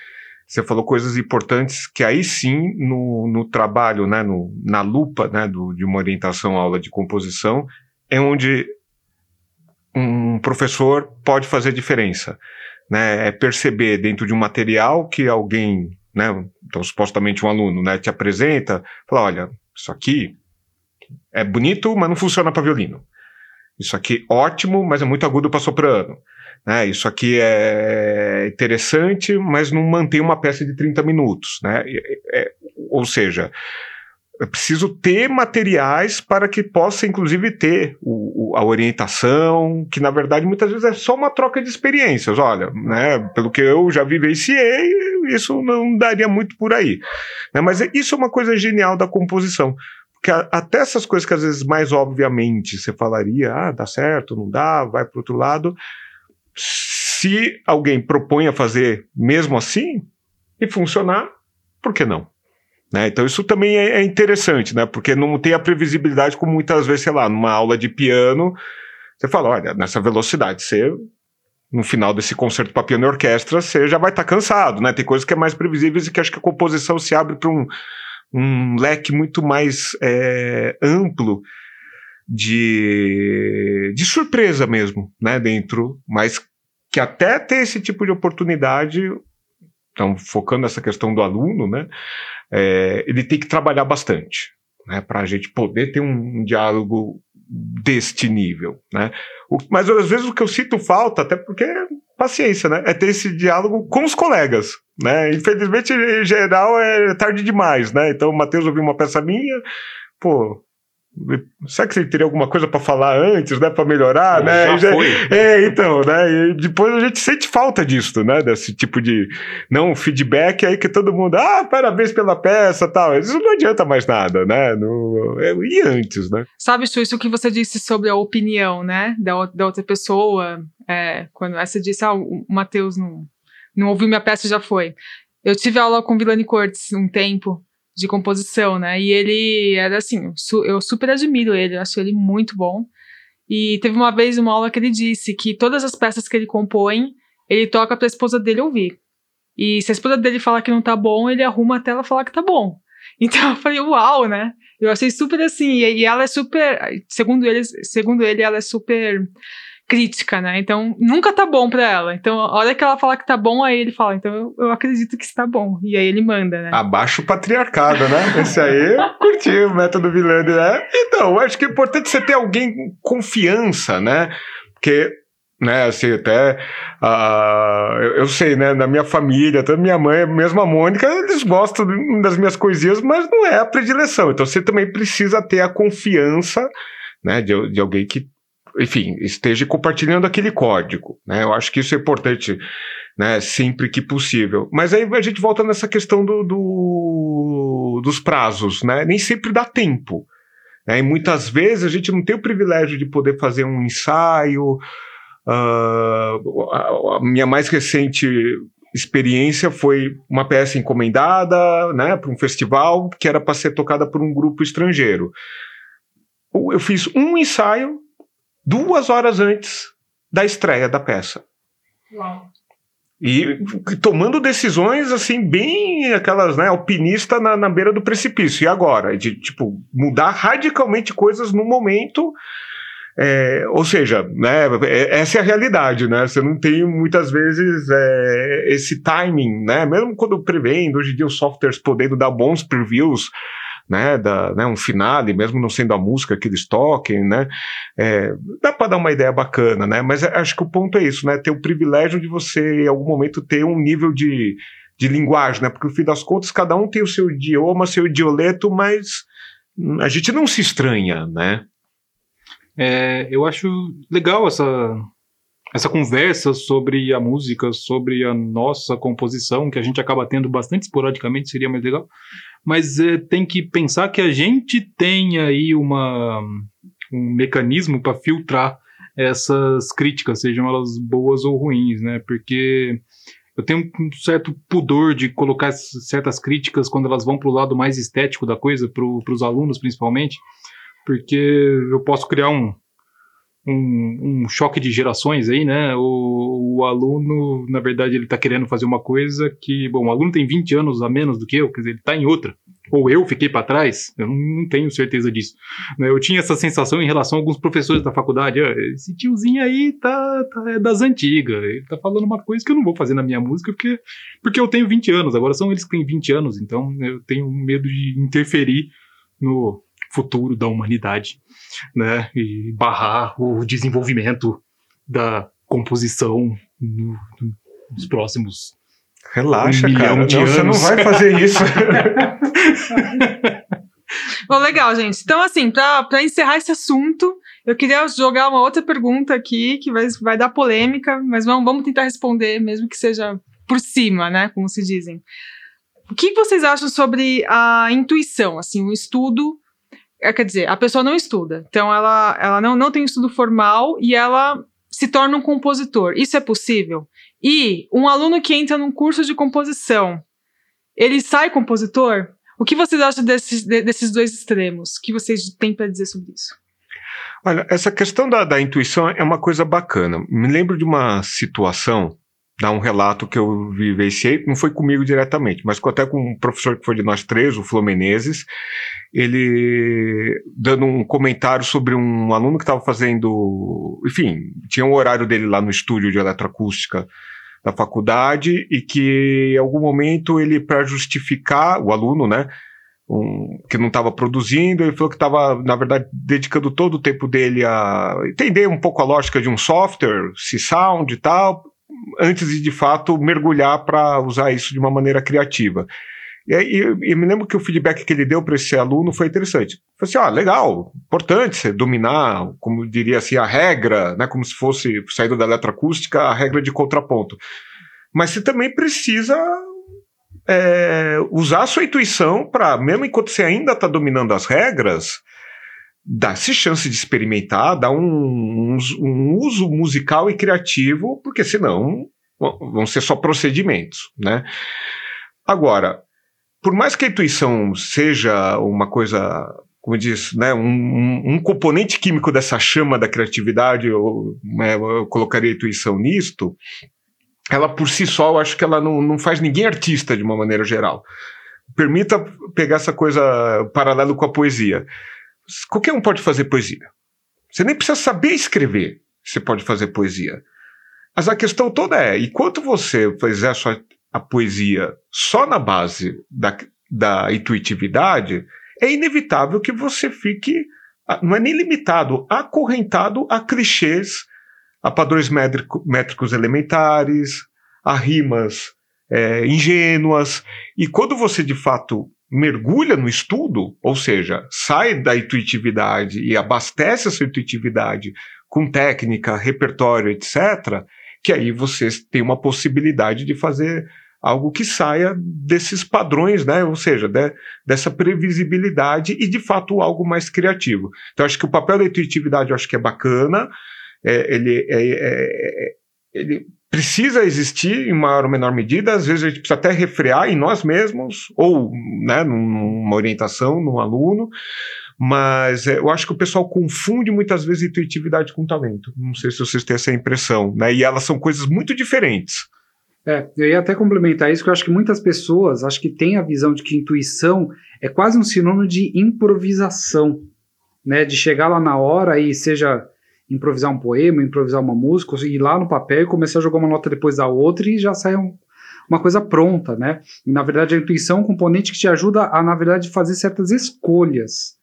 Você falou coisas importantes que aí sim, no, no trabalho, né, no, na lupa né, do, de uma orientação aula de composição, é onde um professor pode fazer diferença. Né? É perceber dentro de um material que alguém né? Então, supostamente um aluno, né, te apresenta, fala, olha, isso aqui é bonito, mas não funciona para violino. Isso aqui ótimo, mas é muito agudo para soprano. Né? Isso aqui é interessante, mas não mantém uma peça de 30 minutos. Né? É, é, ou seja, é preciso ter materiais para que possa, inclusive, ter o, o, a orientação, que na verdade muitas vezes é só uma troca de experiências. Olha, né, pelo que eu já vivenciei, isso não daria muito por aí. Né, mas isso é uma coisa genial da composição. A, até essas coisas que às vezes mais obviamente você falaria, ah, dá certo, não dá, vai para outro lado. Se alguém propõe a fazer mesmo assim e funcionar, por que não? Né? Então isso também é, é, interessante, né? Porque não tem a previsibilidade como muitas vezes, sei lá, numa aula de piano, você fala, olha, nessa velocidade, você no final desse concerto para piano e orquestra, você já vai estar tá cansado, né? Tem coisas que é mais previsíveis e que acho que a composição se abre para um, um leque muito mais é, amplo de, de surpresa mesmo, né? Dentro, mas que até ter esse tipo de oportunidade, então focando nessa questão do aluno, né, é, ele tem que trabalhar bastante, né, para a gente poder ter um, um diálogo deste nível, né. O, mas às vezes o que eu sinto falta, até porque paciência, né, é ter esse diálogo com os colegas, né. Infelizmente, em geral, é tarde demais, né. Então, o Matheus ouviu uma peça minha, pô, Será que você teria alguma coisa para falar antes, né? Para melhorar, né? já foi. É, então, né? E depois a gente sente falta disso, né? Desse tipo de não feedback aí que todo mundo, ah, parabéns pela peça, tal. Isso não adianta mais nada, né? No, é, e antes, né? Sabe, Chu, isso que você disse sobre a opinião, né? Da, da outra pessoa. É, quando essa disse, ah, o Matheus não, não ouviu minha peça já foi. Eu tive aula com Vilani Cortes um tempo de composição, né? E ele era assim, eu super admiro ele, eu acho ele muito bom. E teve uma vez uma aula que ele disse que todas as peças que ele compõe, ele toca para a esposa dele ouvir. E se a esposa dele falar que não tá bom, ele arruma até ela falar que tá bom. Então eu falei, uau, né? Eu achei super assim, e ela é super, segundo ele, segundo ele, ela é super crítica, né? Então, nunca tá bom pra ela. Então, a hora que ela fala que tá bom, aí ele fala, então eu, eu acredito que está bom. E aí ele manda, né? Abaixo o patriarcado, né? Esse aí curti o método Vilani, né? Então, acho que é importante você ter alguém com confiança, né? Porque né, assim, até uh, eu, eu, sei, né, na minha família, até minha mãe, mesmo a Mônica, eles gostam das minhas coisinhas, mas não é a predileção. Então você também precisa ter a confiança, né, de, de alguém que enfim, esteja compartilhando aquele código. Né? Eu acho que isso é importante, né, sempre que possível. Mas aí a gente volta nessa questão do, do dos prazos, né? Nem sempre dá tempo. Né? E muitas vezes a gente não tem o privilégio de poder fazer um ensaio. Uh, a, minha mais recente experiência foi uma peça encomendada né, para um festival que era para ser tocada por um grupo estrangeiro. Eu fiz um ensaio duas horas antes da estreia da peça. Uau. E tomando decisões assim, bem aquelas, né, alpinista na, na beira do precipício. E agora? De tipo, mudar radicalmente coisas no momento. É, ou seja, né, é, essa é a realidade, né? Você não tem muitas vezes é, esse timing, né? Mesmo quando prevendo, hoje em dia os softwares podendo dar bons previews, né, da, né, um finale, mesmo não sendo a música que eles toquem, né, é, dá para dar uma ideia bacana, né, mas acho que o ponto é isso, né, ter o privilégio de você, em algum momento, ter um nível de, de linguagem, né, porque no fim das contas cada um tem o seu idioma, seu idioleto, mas a gente não se estranha, né. É, eu acho legal essa, essa conversa sobre a música, sobre a nossa composição, que a gente acaba tendo bastante esporadicamente, seria mais legal mas é, tem que pensar que a gente tem aí uma, um mecanismo para filtrar essas críticas, sejam elas boas ou ruins, né? Porque eu tenho um certo pudor de colocar certas críticas quando elas vão para o lado mais estético da coisa, para os alunos principalmente, porque eu posso criar um, um, um, choque de gerações aí, né? O, o aluno, na verdade, ele está querendo fazer uma coisa que, bom, o aluno tem 20 anos a menos do que eu, quer dizer, ele está em outra. Ou eu fiquei para trás, eu não, não, tenho certeza disso. Né? Eu tinha essa sensação em relação a alguns professores da faculdade. Ah, esse tiozinho aí tá, tá é das antigas, ele tá falando uma coisa que eu não vou fazer na minha música porque, porque eu tenho 20 anos. Agora são eles que têm 20 anos, então eu tenho medo de interferir no futuro da humanidade né, e barrar o desenvolvimento da composição no, nos próximos Relaxa, um cara. Não, você não vai fazer isso. Bom, legal, gente. Então, assim, para encerrar esse assunto, eu queria jogar uma outra pergunta aqui, que vai, vai dar polêmica, mas vamos, vamos tentar responder, mesmo que seja por cima, né? Como se dizem. O que vocês acham sobre a intuição, assim, o estudo é, quer dizer, a pessoa não estuda. Então ela, ela não, não tem estudo formal e ela se torna um compositor. Isso é possível? E um aluno que entra num curso de composição, ele sai compositor? O que vocês acham desses, desses dois extremos? O que vocês têm para dizer sobre isso? Olha, essa questão da, da, intuição é uma coisa bacana. Me lembro de uma situação dar um relato que eu vivenciei, não foi comigo diretamente, mas até com um professor que foi de nós três, o Flo Menezes, ele dando um comentário sobre um aluno que estava fazendo, enfim, tinha um horário dele lá no estúdio de eletroacústica da faculdade e que em algum momento ele, para justificar, o aluno, né, um, que não estava produzindo, ele falou que estava, na verdade, dedicando todo o tempo dele a entender um pouco a lógica de um software, se sound e tal, antes de de fato mergulhar para usar isso de uma maneira criativa. E eu, eu me lembro que o feedback que ele deu para esse aluno foi interessante. Falei assim: ó, ah, legal, importante você dominar, como diria assim, a regra, né, como se fosse saída da eletroacústica, a regra de contraponto. Mas você também precisa é, usar a sua intuição para, mesmo enquanto você ainda está dominando as regras, dar-se chance de experimentar, dar um, um, um, uso musical e criativo, porque senão vão ser só procedimentos, né? Agora, por mais que a intuição seja uma coisa, como diz, né, um, um componente químico dessa chama da criatividade, eu, né, eu colocaria a intuição nisto, ela por si só, eu acho que ela não, não faz ninguém artista de uma maneira geral. Permita pegar essa coisa paralelo com a poesia. Qualquer um pode fazer poesia. Você nem precisa saber escrever, você pode fazer poesia. Mas a questão toda é, enquanto você fizer a, sua, a poesia só na base da, da intuitividade, é inevitável que você fique, não é nem limitado, acorrentado a clichês a padrões métricos elementares, a rimas é, ingênuas. E quando você de fato mergulha no estudo, ou seja, sai da intuitividade e abastece essa intuitividade com técnica, repertório, etc., que aí você tem uma possibilidade de fazer algo que saia desses padrões, né? Ou seja, de, dessa previsibilidade e de fato algo mais criativo. Então acho que o papel da intuitividade eu acho que é bacana, é, ele, é, é, é, ele precisa existir em maior ou menor medida, às vezes a gente precisa até refrear em nós mesmos, ou né, numa orientação, num aluno, mas é, eu acho que o pessoal confunde muitas vezes intuitividade com talento. Não sei se vocês têm essa impressão, né? E elas são coisas muito diferentes. É, eu ia até complementar isso, que eu acho que muitas pessoas acho que têm a visão de que intuição é quase um sinônimo de improvisação, né? De chegar lá na hora e seja improvisar um poema, improvisar uma música, ir lá no papel e começar a jogar uma nota depois da outra e já sai um, uma coisa pronta, né? E, na verdade, a intuição é um componente que te ajuda a, na verdade, fazer certas escolhas.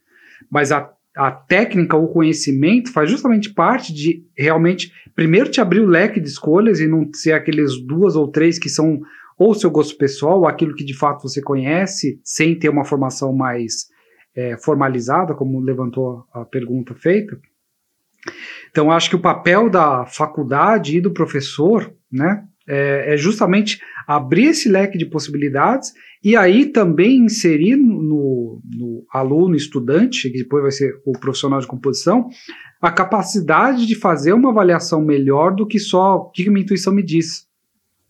Mas a, a técnica, o conhecimento, faz justamente parte de realmente, primeiro, te abrir o leque de escolhas e não ser aqueles duas ou três que são ou seu gosto pessoal, ou aquilo que de fato você conhece, sem ter uma formação mais é, formalizada, como levantou a pergunta feita. Então, acho que o papel da faculdade e do professor, né, é, é, justamente abrir esse leque de possibilidades e aí também inserir no, no, aluno, estudante, que depois vai ser o profissional de composição, a capacidade de fazer uma avaliação melhor do que só o que minha intuição me diz.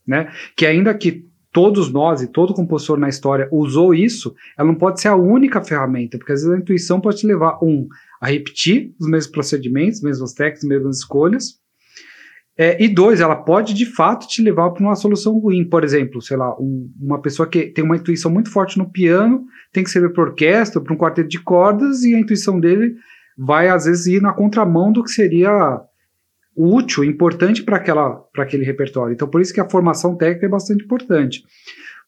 Né? Que ainda que todos nós e todo compositor na história usou isso, ela não pode ser a única ferramenta, porque às vezes a intuição pode te levar, um, a repetir os mesmos procedimentos, mesmas técnicas, mesmas escolhas. É, e dois, ela pode de fato te levar para uma solução ruim. Por exemplo, sei lá, um, uma pessoa que tem uma intuição muito forte no piano, tem que ser para orquestra, para um quarteto de cordas, e a intuição dele vai às vezes ir na contramão do que seria útil, importante para aquele repertório. Então, por isso que a formação técnica é bastante importante.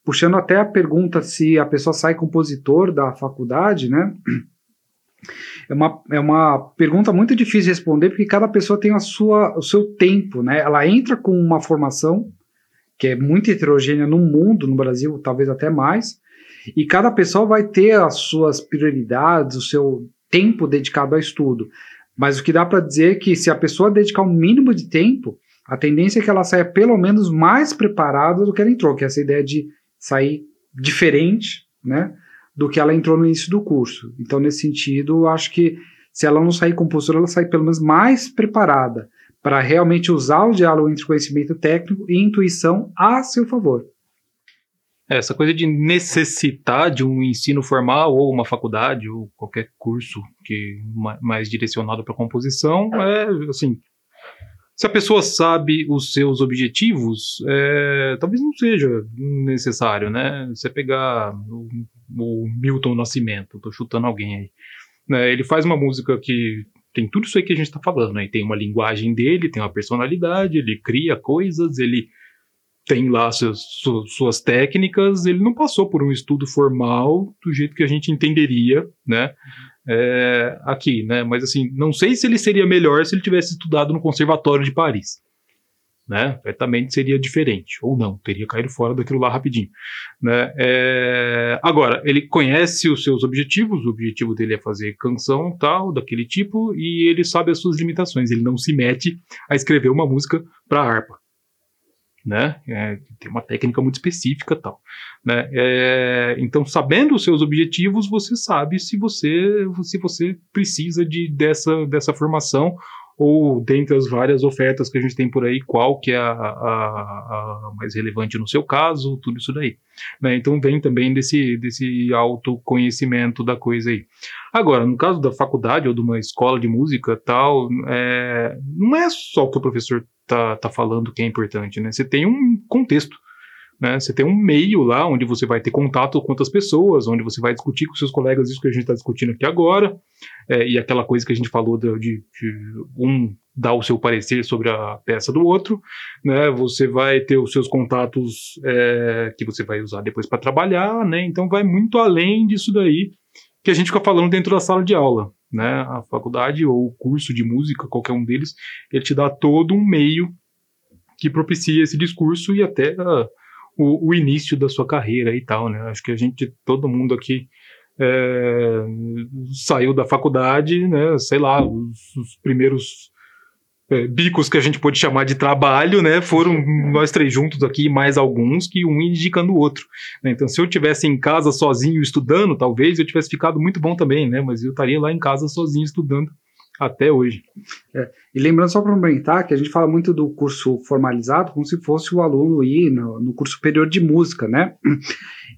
Puxando até a pergunta se a pessoa sai compositor da faculdade, né? É uma, é uma pergunta muito difícil de responder, porque cada pessoa tem a sua, o seu tempo, né? Ela entra com uma formação que é muito heterogênea no mundo, no Brasil, talvez até mais, e cada pessoa vai ter as suas prioridades, o seu tempo dedicado ao estudo. Mas o que dá para dizer é que se a pessoa dedicar um mínimo de tempo, a tendência é que ela saia pelo menos mais preparada do que ela entrou, que é essa ideia de sair diferente, né? Do que ela entrou no início do curso. Então, nesse sentido, acho que se ela não sair compositora, ela sai pelo menos mais preparada para realmente usar o diálogo entre conhecimento técnico e intuição a seu favor. Essa coisa de necessitar de um ensino formal ou uma faculdade ou qualquer curso que mais direcionado para composição é assim se a pessoa sabe os seus objetivos, é, talvez não seja necessário, né? Você pegar o, o Milton Nascimento, tô chutando alguém aí. Né? Ele faz uma música que tem tudo isso aí que a gente está falando, né? Tem uma linguagem dele, tem uma personalidade, ele cria coisas, ele tem lá suas, suas técnicas, ele não passou por um estudo formal do jeito que a gente entenderia, né? É, aqui, né? Mas assim, não sei se ele seria melhor se ele tivesse estudado no Conservatório de Paris. Né? Certamente seria diferente, ou não, teria caído fora daquilo lá rapidinho. Né? É, agora, ele conhece os seus objetivos, o objetivo dele é fazer canção tal, daquele tipo, e ele sabe as suas limitações, ele não se mete a escrever uma música para harpa né? É, tem uma técnica muito específica tal, né? É, então, sabendo os seus objetivos, você sabe se você se você precisa de dessa dessa formação ou dentre as várias ofertas que a gente tem por aí, qual que é a, a, a mais relevante no seu caso, tudo isso daí. Né? Então vem também desse, desse autoconhecimento da coisa aí. Agora, no caso da faculdade ou de uma escola de música tal, é, não é só o que o professor tá, tá falando que é importante, né? Você tem um contexto. Né? Você tem um meio lá onde você vai ter contato com outras pessoas, onde você vai discutir com seus colegas isso que a gente está discutindo aqui agora, é, e aquela coisa que a gente falou de, de, um dar o seu parecer sobre a peça do outro, né? Você vai ter os seus contatos é, que você vai usar depois para trabalhar, né? Então vai muito além disso daí que a gente fica falando dentro da sala de aula, né? A faculdade ou o curso de música, qualquer um deles, ele te dá todo um meio que propicia esse discurso e até uh, o, o, início da sua carreira e tal, né? Acho que a gente, todo mundo aqui é, saiu da faculdade, né? Sei lá, os, os primeiros é, bicos que a gente pode chamar de trabalho, né? Foram nós três juntos aqui, mais alguns, que um indicando o outro. Né? Então, se eu tivesse em casa sozinho estudando, talvez eu tivesse ficado muito bom também, né? Mas eu estaria lá em casa sozinho estudando até hoje. É, e lembrando só para complementar que a gente fala muito do curso formalizado como se fosse o aluno ir no, no, curso superior de música, né?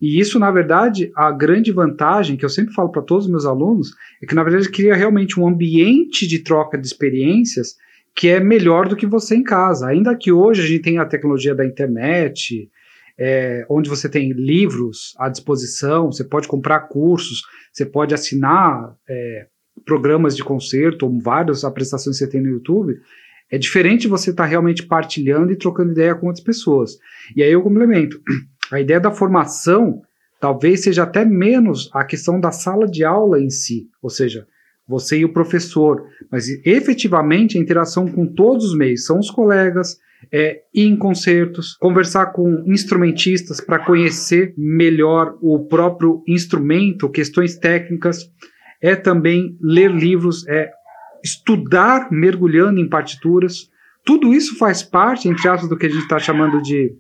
E isso, na verdade, a grande vantagem que eu sempre falo para todos os meus alunos é que, na verdade, cria realmente um ambiente de troca de experiências que é melhor do que você em casa. Ainda que hoje a gente tenha a tecnologia da internet, é, onde você tem livros à disposição, você pode comprar cursos, você pode assinar é, programas de concerto, ou várias apresentações que você tem no YouTube. É diferente você estar tá realmente partilhando e trocando ideia com outras pessoas. E aí eu complemento. A ideia da formação talvez seja até menos a questão da sala de aula em si, ou seja, você e o professor, mas efetivamente a interação com todos os meios, são os colegas, é, ir em concertos, conversar com instrumentistas para conhecer melhor o próprio instrumento, questões técnicas, é também ler livros, é estudar mergulhando em partituras. Tudo isso faz parte, entre aspas, do que a gente está chamando de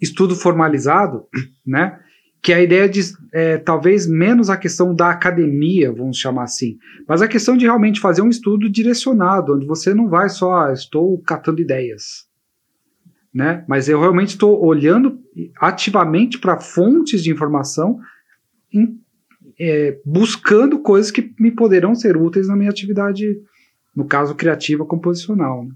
estudo formalizado, né? que é a ideia de é, talvez menos a questão da academia, vamos chamar assim, mas a questão de realmente fazer um estudo direcionado, onde você não vai só, ah, estou catando ideias, né? Mas eu realmente estou olhando ativamente para fontes de informação, em, é, buscando coisas que me poderão ser úteis na minha atividade, no caso criativa composicional. Né?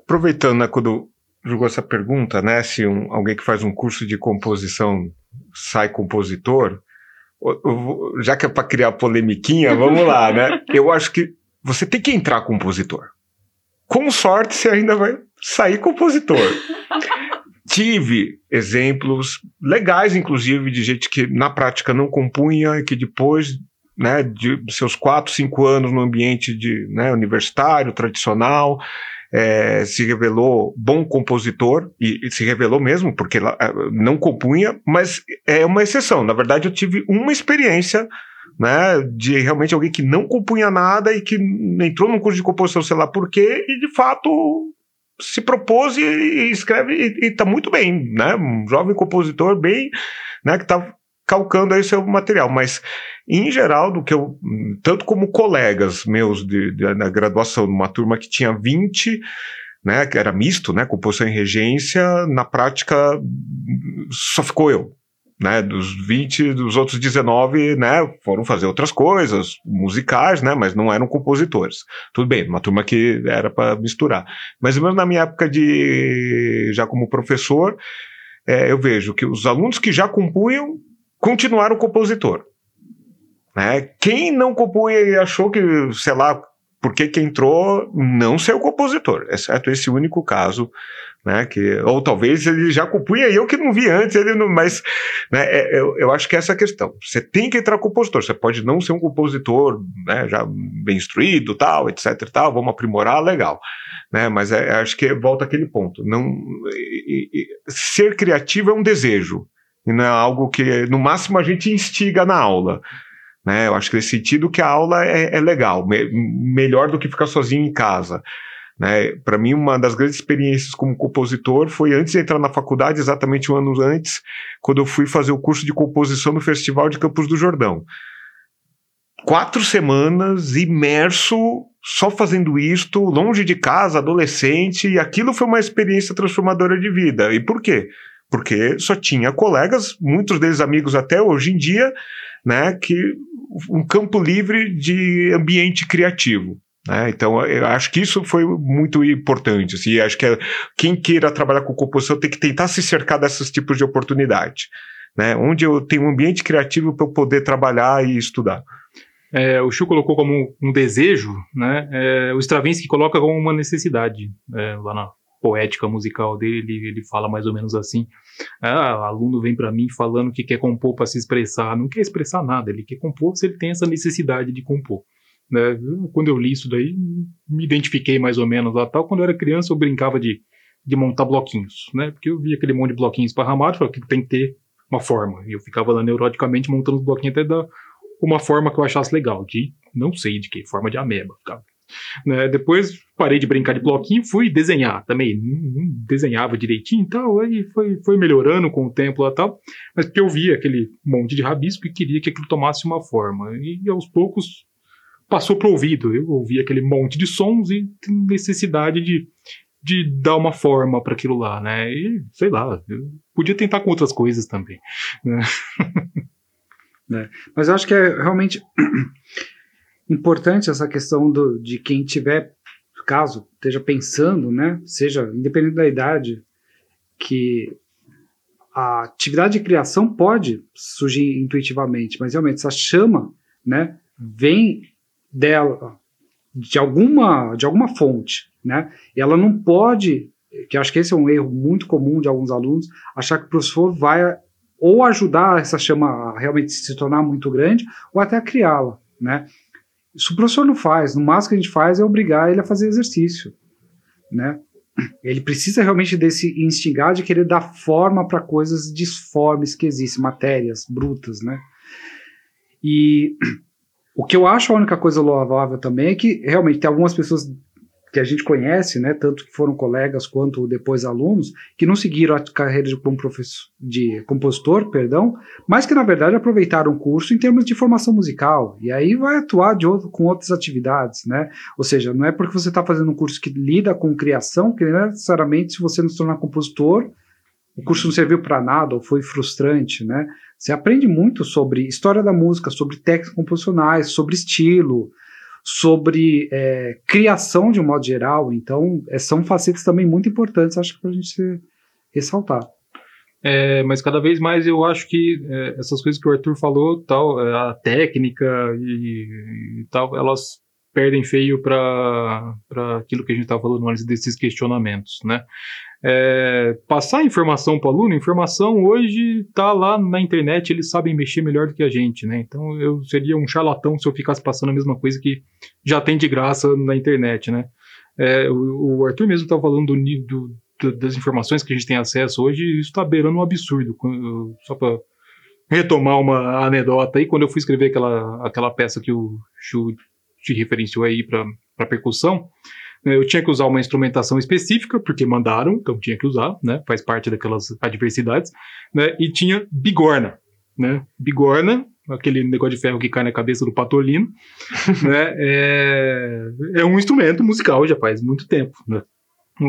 Aproveitando, né, quando jogou essa pergunta, né, se um, alguém que faz um curso de composição sai compositor, já que é para criar polemiquinha, vamos lá, né? Eu acho que você tem que entrar compositor. Com sorte, você ainda vai sair compositor. Tive exemplos legais, inclusive, de gente que na prática não compunha e que depois né, de seus quatro, cinco anos no ambiente de, né, universitário, tradicional, é, se revelou bom compositor, e, e, se revelou mesmo, porque ela, é, não compunha, mas é uma exceção. Na verdade, eu tive uma experiência né, de realmente alguém que não compunha nada e que entrou num curso de composição, sei lá por quê, e de fato se propôs e, e escreve e, está muito bem, né? Um jovem compositor bem, né, que está calcando aí seu material, mas em geral, do que eu, tanto como colegas meus de, de, na graduação, uma turma que tinha 20, né, que era misto, né, composição em regência, na prática só ficou eu. Né, dos 20, dos outros 19, né, foram fazer outras coisas, musicais, né, mas não eram compositores. Tudo bem, uma turma que era para misturar. Mas mesmo na minha época de já como professor, é, eu vejo que os alunos que já compunham continuaram compositor. Né? Quem não compunha e achou que, sei lá, por que entrou, não ser o compositor, exceto esse único caso né? Que, ou talvez ele já compunha e eu que não vi antes, ele não, mas né, é, eu, eu acho que essa é a questão. Você tem que entrar compositor, você pode não ser um compositor né, já bem instruído, tal, etc tal, vamos aprimorar, legal. Né, mas é, acho que volta aquele ponto. Não, e, e, ser criativo é um desejo, e não é algo que, no máximo, a gente instiga na aula. Né, eu acho que nesse sentido que a aula é, é legal, me, melhor do que ficar sozinho em casa. Né? Para mim, uma das grandes experiências como compositor foi antes de entrar na faculdade, exatamente um ano antes, quando eu fui fazer o curso de composição no Festival de Campos do Jordão. Quatro semanas imerso, só fazendo isto, longe de casa, adolescente, e aquilo foi uma experiência transformadora de vida. E por quê? Porque só tinha colegas, muitos deles amigos até hoje em dia, né, que um campo livre de ambiente criativo. Né? Então, eu acho que isso foi muito importante. Assim, acho que é, quem queira trabalhar com composição tem que tentar se cercar desses tipos de oportunidade. Né? Onde eu tenho um ambiente criativo para eu poder trabalhar e estudar. É, o Chu colocou como um desejo, né? É, o Stravinsky coloca como uma necessidade é, lá na poética musical dele, ele fala mais ou menos assim: ah, aluno vem para mim falando que quer compor para se expressar, não quer expressar nada, ele quer compor se ele tem essa necessidade de compor. Né? Quando eu li isso daí, me identifiquei mais ou menos lá tal. Quando eu era criança, eu brincava de, de montar bloquinhos, né? Porque eu via aquele monte de bloquinhos esparramados, falava que tem que ter uma forma. E eu ficava lá neuroticamente montando os bloquinhos até dar uma forma que eu achasse legal, de não sei de que, forma de ameba. Ficava. Né? Depois parei de brincar de bloquinho, fui desenhar também. Desenhava direitinho e tal, aí foi, foi melhorando com o tempo lá tal. Mas porque eu via aquele monte de rabisco e queria que aquilo tomasse uma forma. E aos poucos passou para o ouvido. Eu ouvi aquele monte de sons e necessidade de, de dar uma forma para aquilo lá, né? E sei lá, eu podia tentar com outras coisas também. Né? É, mas eu acho que é realmente importante essa questão do, de quem tiver, caso esteja pensando, né? Seja independente da idade, que a atividade de criação pode surgir intuitivamente, mas realmente essa chama, né, vem dela de alguma de alguma fonte, né? Ela não pode, que acho que esse é um erro muito comum de alguns alunos, achar que o professor vai ou ajudar essa chama a realmente se tornar muito grande, ou até criá-la, né? Isso o professor não faz, no máximo que a gente faz é obrigar ele a fazer exercício, né? Ele precisa realmente desse instigar de querer dar forma para coisas disformes que existem, matérias brutas, né? E o que eu acho a única coisa louvável também é que realmente tem algumas pessoas que a gente conhece, né, tanto que foram colegas quanto depois alunos, que não seguiram a carreira de, professor, de compositor, perdão, mas que na verdade aproveitaram o curso em termos de formação musical e aí vai atuar outro, com outras atividades, né? Ou seja, não é porque você está fazendo um curso que lida com criação que necessariamente se você não se tornar compositor o curso não serviu para nada ou foi frustrante, né? Você aprende muito sobre história da música, sobre técnicas composicionais, sobre estilo, sobre é, criação de um modo geral. Então, é, são facetas também muito importantes, acho que para a gente ressaltar. É, mas cada vez mais eu acho que é, essas coisas que o Arthur falou, tal, é, a técnica e, e tal, elas perdem feio para aquilo que a gente estava falando antes desses questionamentos, né? É, passar informação para o aluno, informação hoje está lá na internet, eles sabem mexer melhor do que a gente, né? Então eu seria um charlatão se eu ficasse passando a mesma coisa que já tem de graça na internet, né? É, o, o, Arthur mesmo estava falando do, do, das informações que a gente tem acesso hoje, isso está beirando um absurdo. Só para retomar uma anedota aí, quando eu fui escrever aquela, aquela peça que o Chu te referenciou aí para percussão, né, eu tinha que usar uma instrumentação específica, porque mandaram, então tinha que usar, né? Faz parte daquelas adversidades, né? E tinha bigorna, né? Bigorna, aquele negócio de ferro que cai na cabeça do patolino, né? É, é um instrumento musical já faz muito tempo, né?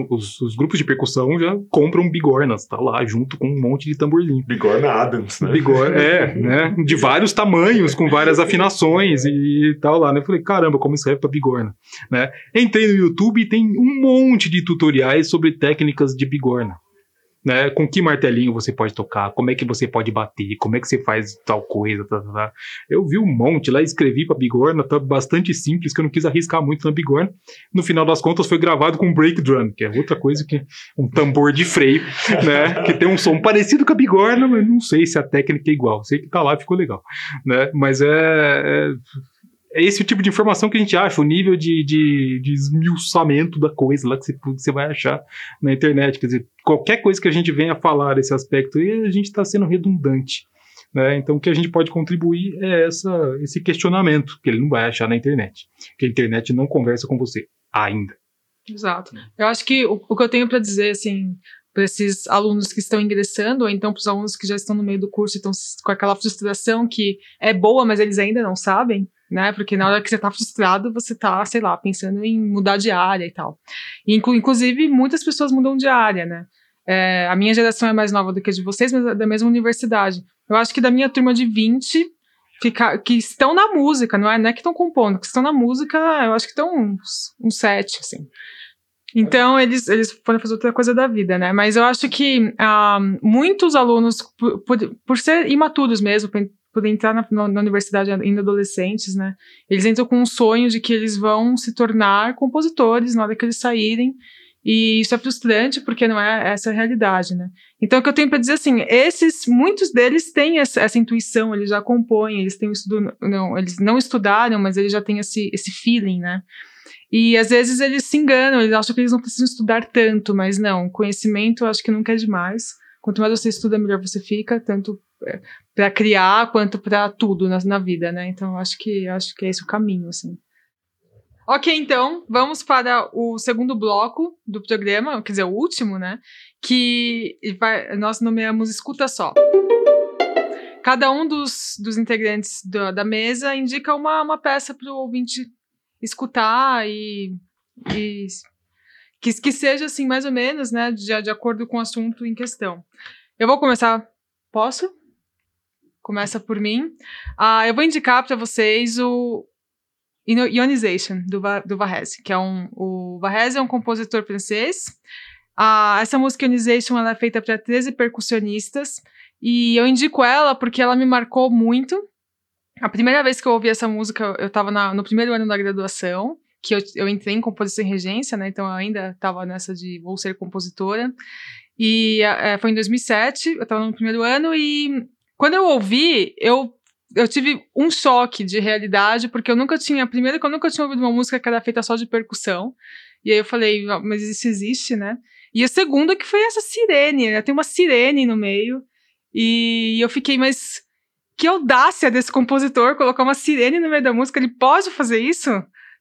Os, os, grupos de percussão já compram bigornas, tá lá, junto com um monte de tamborzinho. Bigorna Adams, né? Bigorna, é, né? De vários tamanhos, com várias afinações e tal lá, né? Eu falei, caramba, como serve pra bigorna, né? Entrei no YouTube e tem um monte de tutoriais sobre técnicas de bigorna né? Com que martelinho você pode tocar, como é que você pode bater, como é que você faz tal coisa, tá, tá, tá. Eu vi um monte lá, escrevi pra bigorna, tá bastante simples, que eu não quis arriscar muito na bigorna. No final das contas foi gravado com break drum, que é outra coisa que um tambor de freio, né? Que tem um som parecido com a bigorna, mas não sei se a técnica é igual. Sei que tá lá, ficou legal, né? Mas é, é é esse o tipo de informação que a gente acha, o nível de, de, de esmiuçamento da coisa lá que você, que você vai achar na internet. Quer dizer, qualquer coisa que a gente venha falar desse aspecto, a gente está sendo redundante. Né? Então, o que a gente pode contribuir é essa, esse questionamento, que ele não vai achar na internet. Que a internet não conversa com você ainda. Exato. Eu acho que o, o que eu tenho para dizer, assim, para esses alunos que estão ingressando, ou então para os alunos que já estão no meio do curso e estão com aquela frustração que é boa, mas eles ainda não sabem, né? Porque na hora que você tá frustrado, você tá, sei lá, pensando em mudar de área e tal. E, inclusive, muitas pessoas mudam de área, né? É, a minha geração é mais nova do que a de vocês, mas é da mesma universidade. Eu acho que da minha turma de 20, fica, que estão na música, não é, não é que estão compondo, que estão na música, eu acho que estão uns, uns sete, assim. Então, eles, eles podem fazer outra coisa da vida, né? Mas eu acho que ah, muitos alunos, por, por, por ser imaturos mesmo, poder entrar na, na, universidade ainda adolescentes, né? Eles entram com um sonho de que eles vão se tornar compositores na hora que eles saírem. E isso é frustrante porque não é essa a realidade, né? Então, o que eu tenho para dizer assim, esses, muitos deles têm essa, essa, intuição, eles já compõem, eles têm estudo, não, eles não estudaram, mas eles já têm esse, esse feeling, né? E às vezes eles se enganam, eles acham que eles não precisam estudar tanto, mas não, conhecimento eu acho que nunca é demais. Quanto mais você estuda, melhor você fica, tanto é, para criar quanto para tudo na, na, vida, né? Então acho que acho que é esse o caminho, assim. Ok, então vamos para o segundo bloco do programa, quer dizer, o último, né? Que vai, nós nomeamos Escuta Só. Cada um dos, dos integrantes da, da mesa indica uma, uma peça para o ouvinte escutar e, e que, que seja assim, mais ou menos, né, de, de acordo com o assunto em questão. Eu vou começar. Posso? Começa por mim. Uh, eu vou indicar para vocês o Ionization, do, do Varese, que é um. O Varese é um compositor francês. Uh, essa música Ionization ela é feita para 13 percussionistas. E eu indico ela porque ela me marcou muito. A primeira vez que eu ouvi essa música, eu estava no primeiro ano da graduação, que eu, eu entrei em composição e regência, né? Então eu ainda estava nessa de vou ser compositora. E é, foi em 2007, eu estava no primeiro ano, e quando eu ouvi, eu, eu tive um choque de realidade, porque eu nunca tinha. Primeiro, que eu nunca tinha ouvido uma música que era feita só de percussão. E aí eu falei, mas isso existe, né? E a segunda que foi essa sirene, né? tem uma sirene no meio. E eu fiquei, mas que audácia desse compositor colocar uma sirene no meio da música, ele pode fazer isso?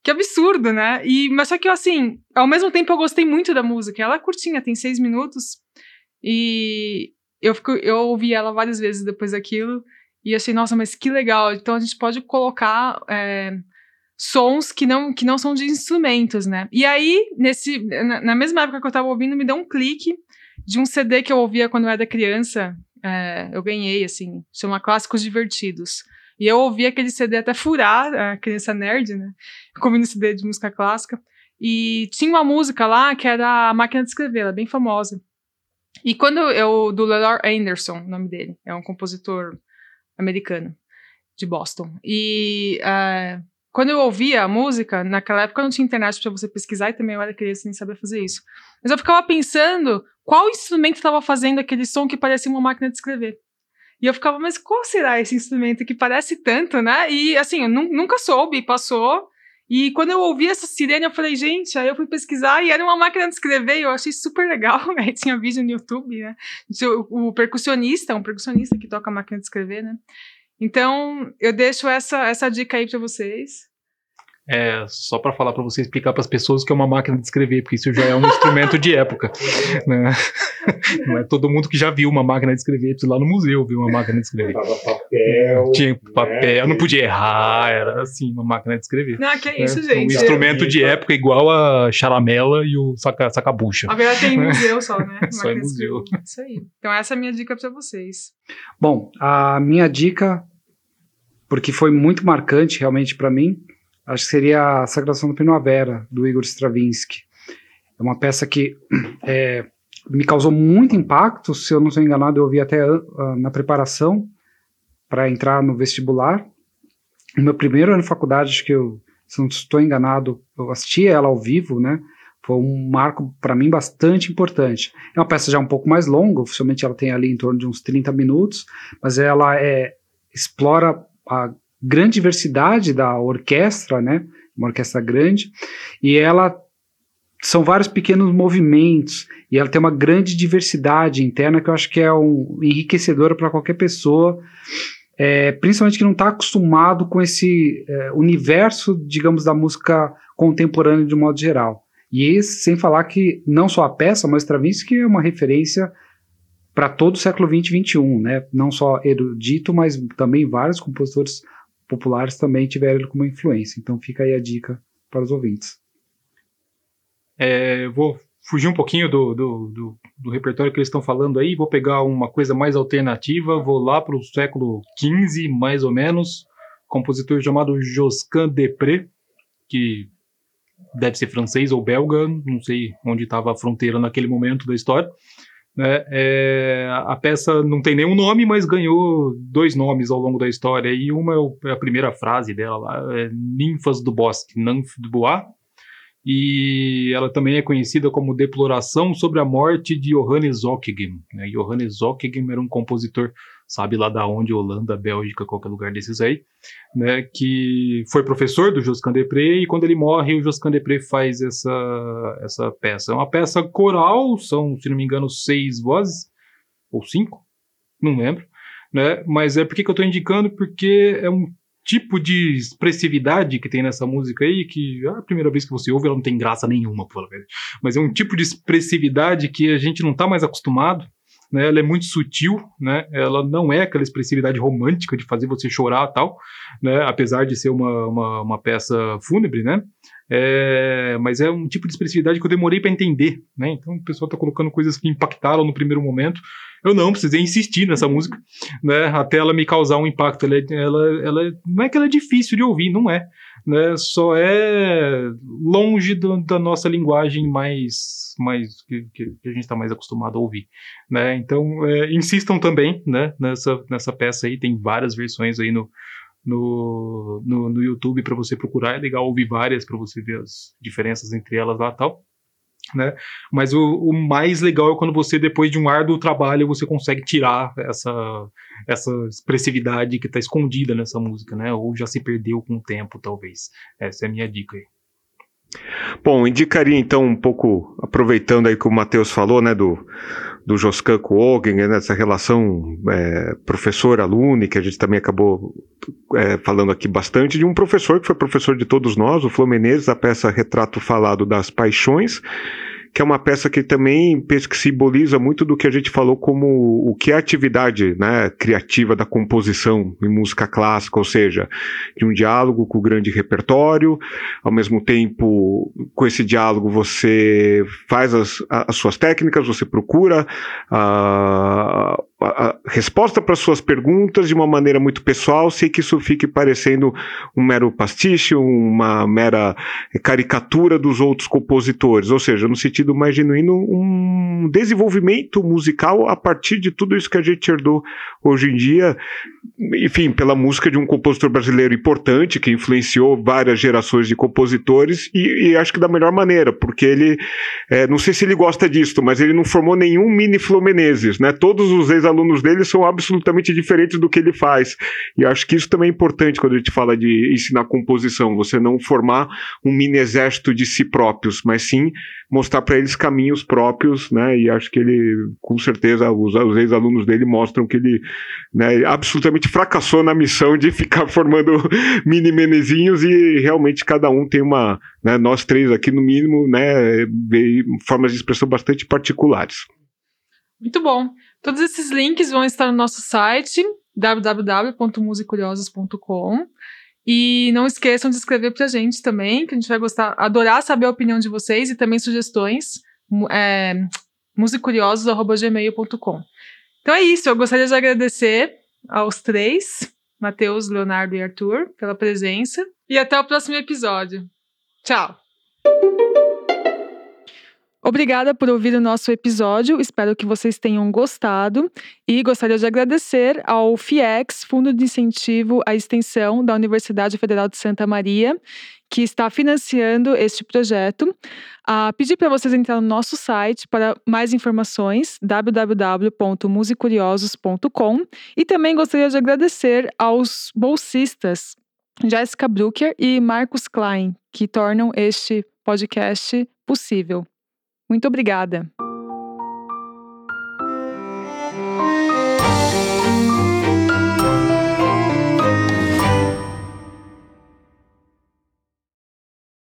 Que absurdo, né? E, mas só que, assim, ao mesmo tempo eu gostei muito da música. Ela é curtinha, tem seis minutos. E eu, fico, eu ouvi ela várias vezes depois daquilo e achei, nossa, mas que legal. Então a gente pode colocar é, sons que não, que não são de instrumentos, né? E aí, nesse, na, na, mesma época que eu tava ouvindo, me deu um clique de um CD que eu ouvia quando eu era criança. É, eu ganhei, assim, chama Clássicos Divertidos. E eu ouvi aquele CD até furar, a criança nerd, né? Ouvindo CD de música clássica. E tinha uma música lá que era a Máquina de Escrever, ela é bem famosa. E quando eu. do Leonard Anderson, o nome dele. É um compositor americano, de Boston. E. Uh, quando eu ouvia a música, naquela época não tinha internet para você pesquisar e também eu era criança nem sabia fazer isso. Mas eu ficava pensando qual instrumento estava fazendo aquele som que parecia uma máquina de escrever. E eu ficava, mas qual será esse instrumento que parece tanto, né? E assim, eu nunca soube, passou. E quando eu ouvi essa sirene, eu falei, gente, aí eu fui pesquisar e era uma máquina de escrever, e eu achei super legal. Aí tinha vídeo no YouTube, né? O, o percussionista, um percussionista que toca a máquina de escrever, né? Então, eu deixo essa, essa dica aí para vocês. É, só para falar para você explicar para as pessoas que é uma máquina de escrever, porque isso já é um instrumento de época. Né? Não é todo mundo que já viu uma máquina de escrever, precisa lá no museu viu uma máquina de escrever. Tava papel. Tinha papel, né? não podia errar, era assim, uma máquina de escrever. Não, que é É, isso, Um gente. instrumento de época igual a charamela e o saca, sacabucha. A verdade tem em museu só, né? Só em Máquina de museu. escrever. Isso aí. Então essa é a minha dica pra vocês. Bom, a minha dica, porque foi muito marcante realmente para mim, acho que seria a Sagração da Primavera, do Igor Stravinsky. É uma peça que é, me causou muito impacto, se eu não estou enganado, eu ouvi até ah, na preparação para entrar no vestibular. No meu primeiro ano de faculdade, acho que eu, se não estou enganado, eu assisti ela ao vivo, né? Foi um marco para mim bastante importante. É uma peça já um pouco mais longa, oficialmente ela tem ali em torno de uns 30 minutos, mas ela é, explora a grande diversidade da orquestra, né? Uma orquestra grande, e ela são vários pequenos movimentos e ela tem uma grande diversidade interna que eu acho que é um enriquecedora para qualquer pessoa, é, principalmente que não está acostumado com esse é, universo, digamos, da música contemporânea de um modo geral. E esse, sem falar que não só a peça, mas Stravinsky é uma referência para todo o século 20 e 21, né? Não só erudito, mas também vários compositores populares também tiveram ele como influência. Então fica aí a dica para os ouvintes. É, vou fugir um pouquinho do, do, do, do repertório que eles estão falando aí, vou pegar uma coisa mais alternativa, vou lá para o século XV, mais ou menos, compositor chamado Josquin Després, que deve ser francês ou belga, não sei onde estava a fronteira naquele momento da história. Né? É, a peça não tem nenhum nome, mas ganhou dois nomes ao longo da história. E uma é, é a primeira frase dela lá, é Ninfas do Bosque, Nymphe du Bois. E ela também é conhecida como Deploração sobre a morte de Johannes Ockeghem. Né? Johannes Ockeghem era um compositor, sabe lá da onde, Holanda, Bélgica, qualquer lugar desses aí, né? que foi professor do Josquin Després e quando ele morre, o Josquin Després faz essa, essa peça. É uma peça coral, são, se não me engano, seis vozes, ou cinco, não lembro, né? mas é por que eu estou indicando? Porque é um tipo de expressividade que tem nessa música aí, que a primeira vez que você ouve ela não tem graça nenhuma, mas é um tipo de expressividade que a gente não está mais acostumado, né? Ela é muito sutil, né? Ela não é aquela expressividade romântica de fazer você chorar tal, né? Apesar de ser uma, uma, uma peça fúnebre, né? É, mas é um tipo de expressividade que eu demorei para entender, né? Então o pessoal tá colocando coisas que impactaram no primeiro momento. Eu não, precisei insistir nessa música, né? Até ela me causar um impacto. Ela, é- ela, ela não é que ela é difícil de ouvir, não é, né? Só é longe do- da nossa linguagem mais, mais que, que a gente está mais acostumado a ouvir, né? Então é, insistam também, né? Nessa, nessa peça aí tem várias versões aí no no, no, no YouTube para você procurar. É legal ouvir várias para você ver as diferenças entre elas lá tal. Né? Mas o, o mais legal é quando você, depois de um árduo trabalho, você consegue tirar essa, essa expressividade que está escondida nessa música, né? Ou já se perdeu com o tempo, talvez. Essa é a minha dica aí. Bom, indicaria então um pouco, aproveitando aí que o Matheus falou, né, do, do Joscan com Ogen, né, essa relação é, professor-aluno, que a gente também acabou é, falando aqui bastante, de um professor que foi professor de todos nós, o Flô Menezes, a peça Retrato Falado das Paixões, que é uma peça que também que simboliza muito do que a gente falou como o que é a atividade né, criativa da composição em música clássica, ou seja, de um diálogo com o grande repertório, ao mesmo tempo, com esse diálogo, você faz as, as suas técnicas, você procura a, a, a resposta para as suas perguntas de uma maneira muito pessoal, sem que isso fique parecendo um mero pastiche, uma mera caricatura dos outros compositores, ou seja, no sentido mais genuíno, um desenvolvimento musical a partir de tudo isso que a gente herdou hoje em dia, enfim, pela música de um compositor brasileiro importante, que influenciou várias gerações de compositores, e, e acho que da melhor maneira, porque ele, é, não sei se ele gosta disso, mas ele não formou nenhum mini Flo Menezes, né? Todos os ex-alunos dele são absolutamente diferentes do que ele faz, e acho que isso também é importante quando a gente fala de ensinar composição, você não formar um mini exército de si próprios, mas sim mostrar para eles caminhos próprios, né? E acho que ele, com certeza, os, os ex-alunos dele mostram que ele né, absolutamente fracassou na missão de ficar formando mini menezinhos e realmente cada um tem uma, né, nós três aqui no mínimo, né, formas de expressão bastante particulares. Muito bom. Todos esses links vão estar no nosso site www.musicuriosos.com e não esqueçam de escrever pra gente também, que a gente vai gostar, adorar saber a opinião de vocês e também sugestões. É, musicuriosos.gmail.com. Então é isso, eu gostaria de agradecer aos três, Matheus, Leonardo e Arthur, pela presença. E até o próximo episódio. Tchau! Obrigada por ouvir o nosso episódio, espero que vocês tenham gostado e gostaria de agradecer ao FIEX, Fundo de Incentivo à Extensão da Universidade Federal de Santa Maria, que está financiando este projeto. Uh, pedir para vocês entrar no nosso site para mais informações, www.musicuriosos.com e também gostaria de agradecer aos bolsistas Jéssica Brucker e Marcos Klein, que tornam este podcast possível. Muito obrigada.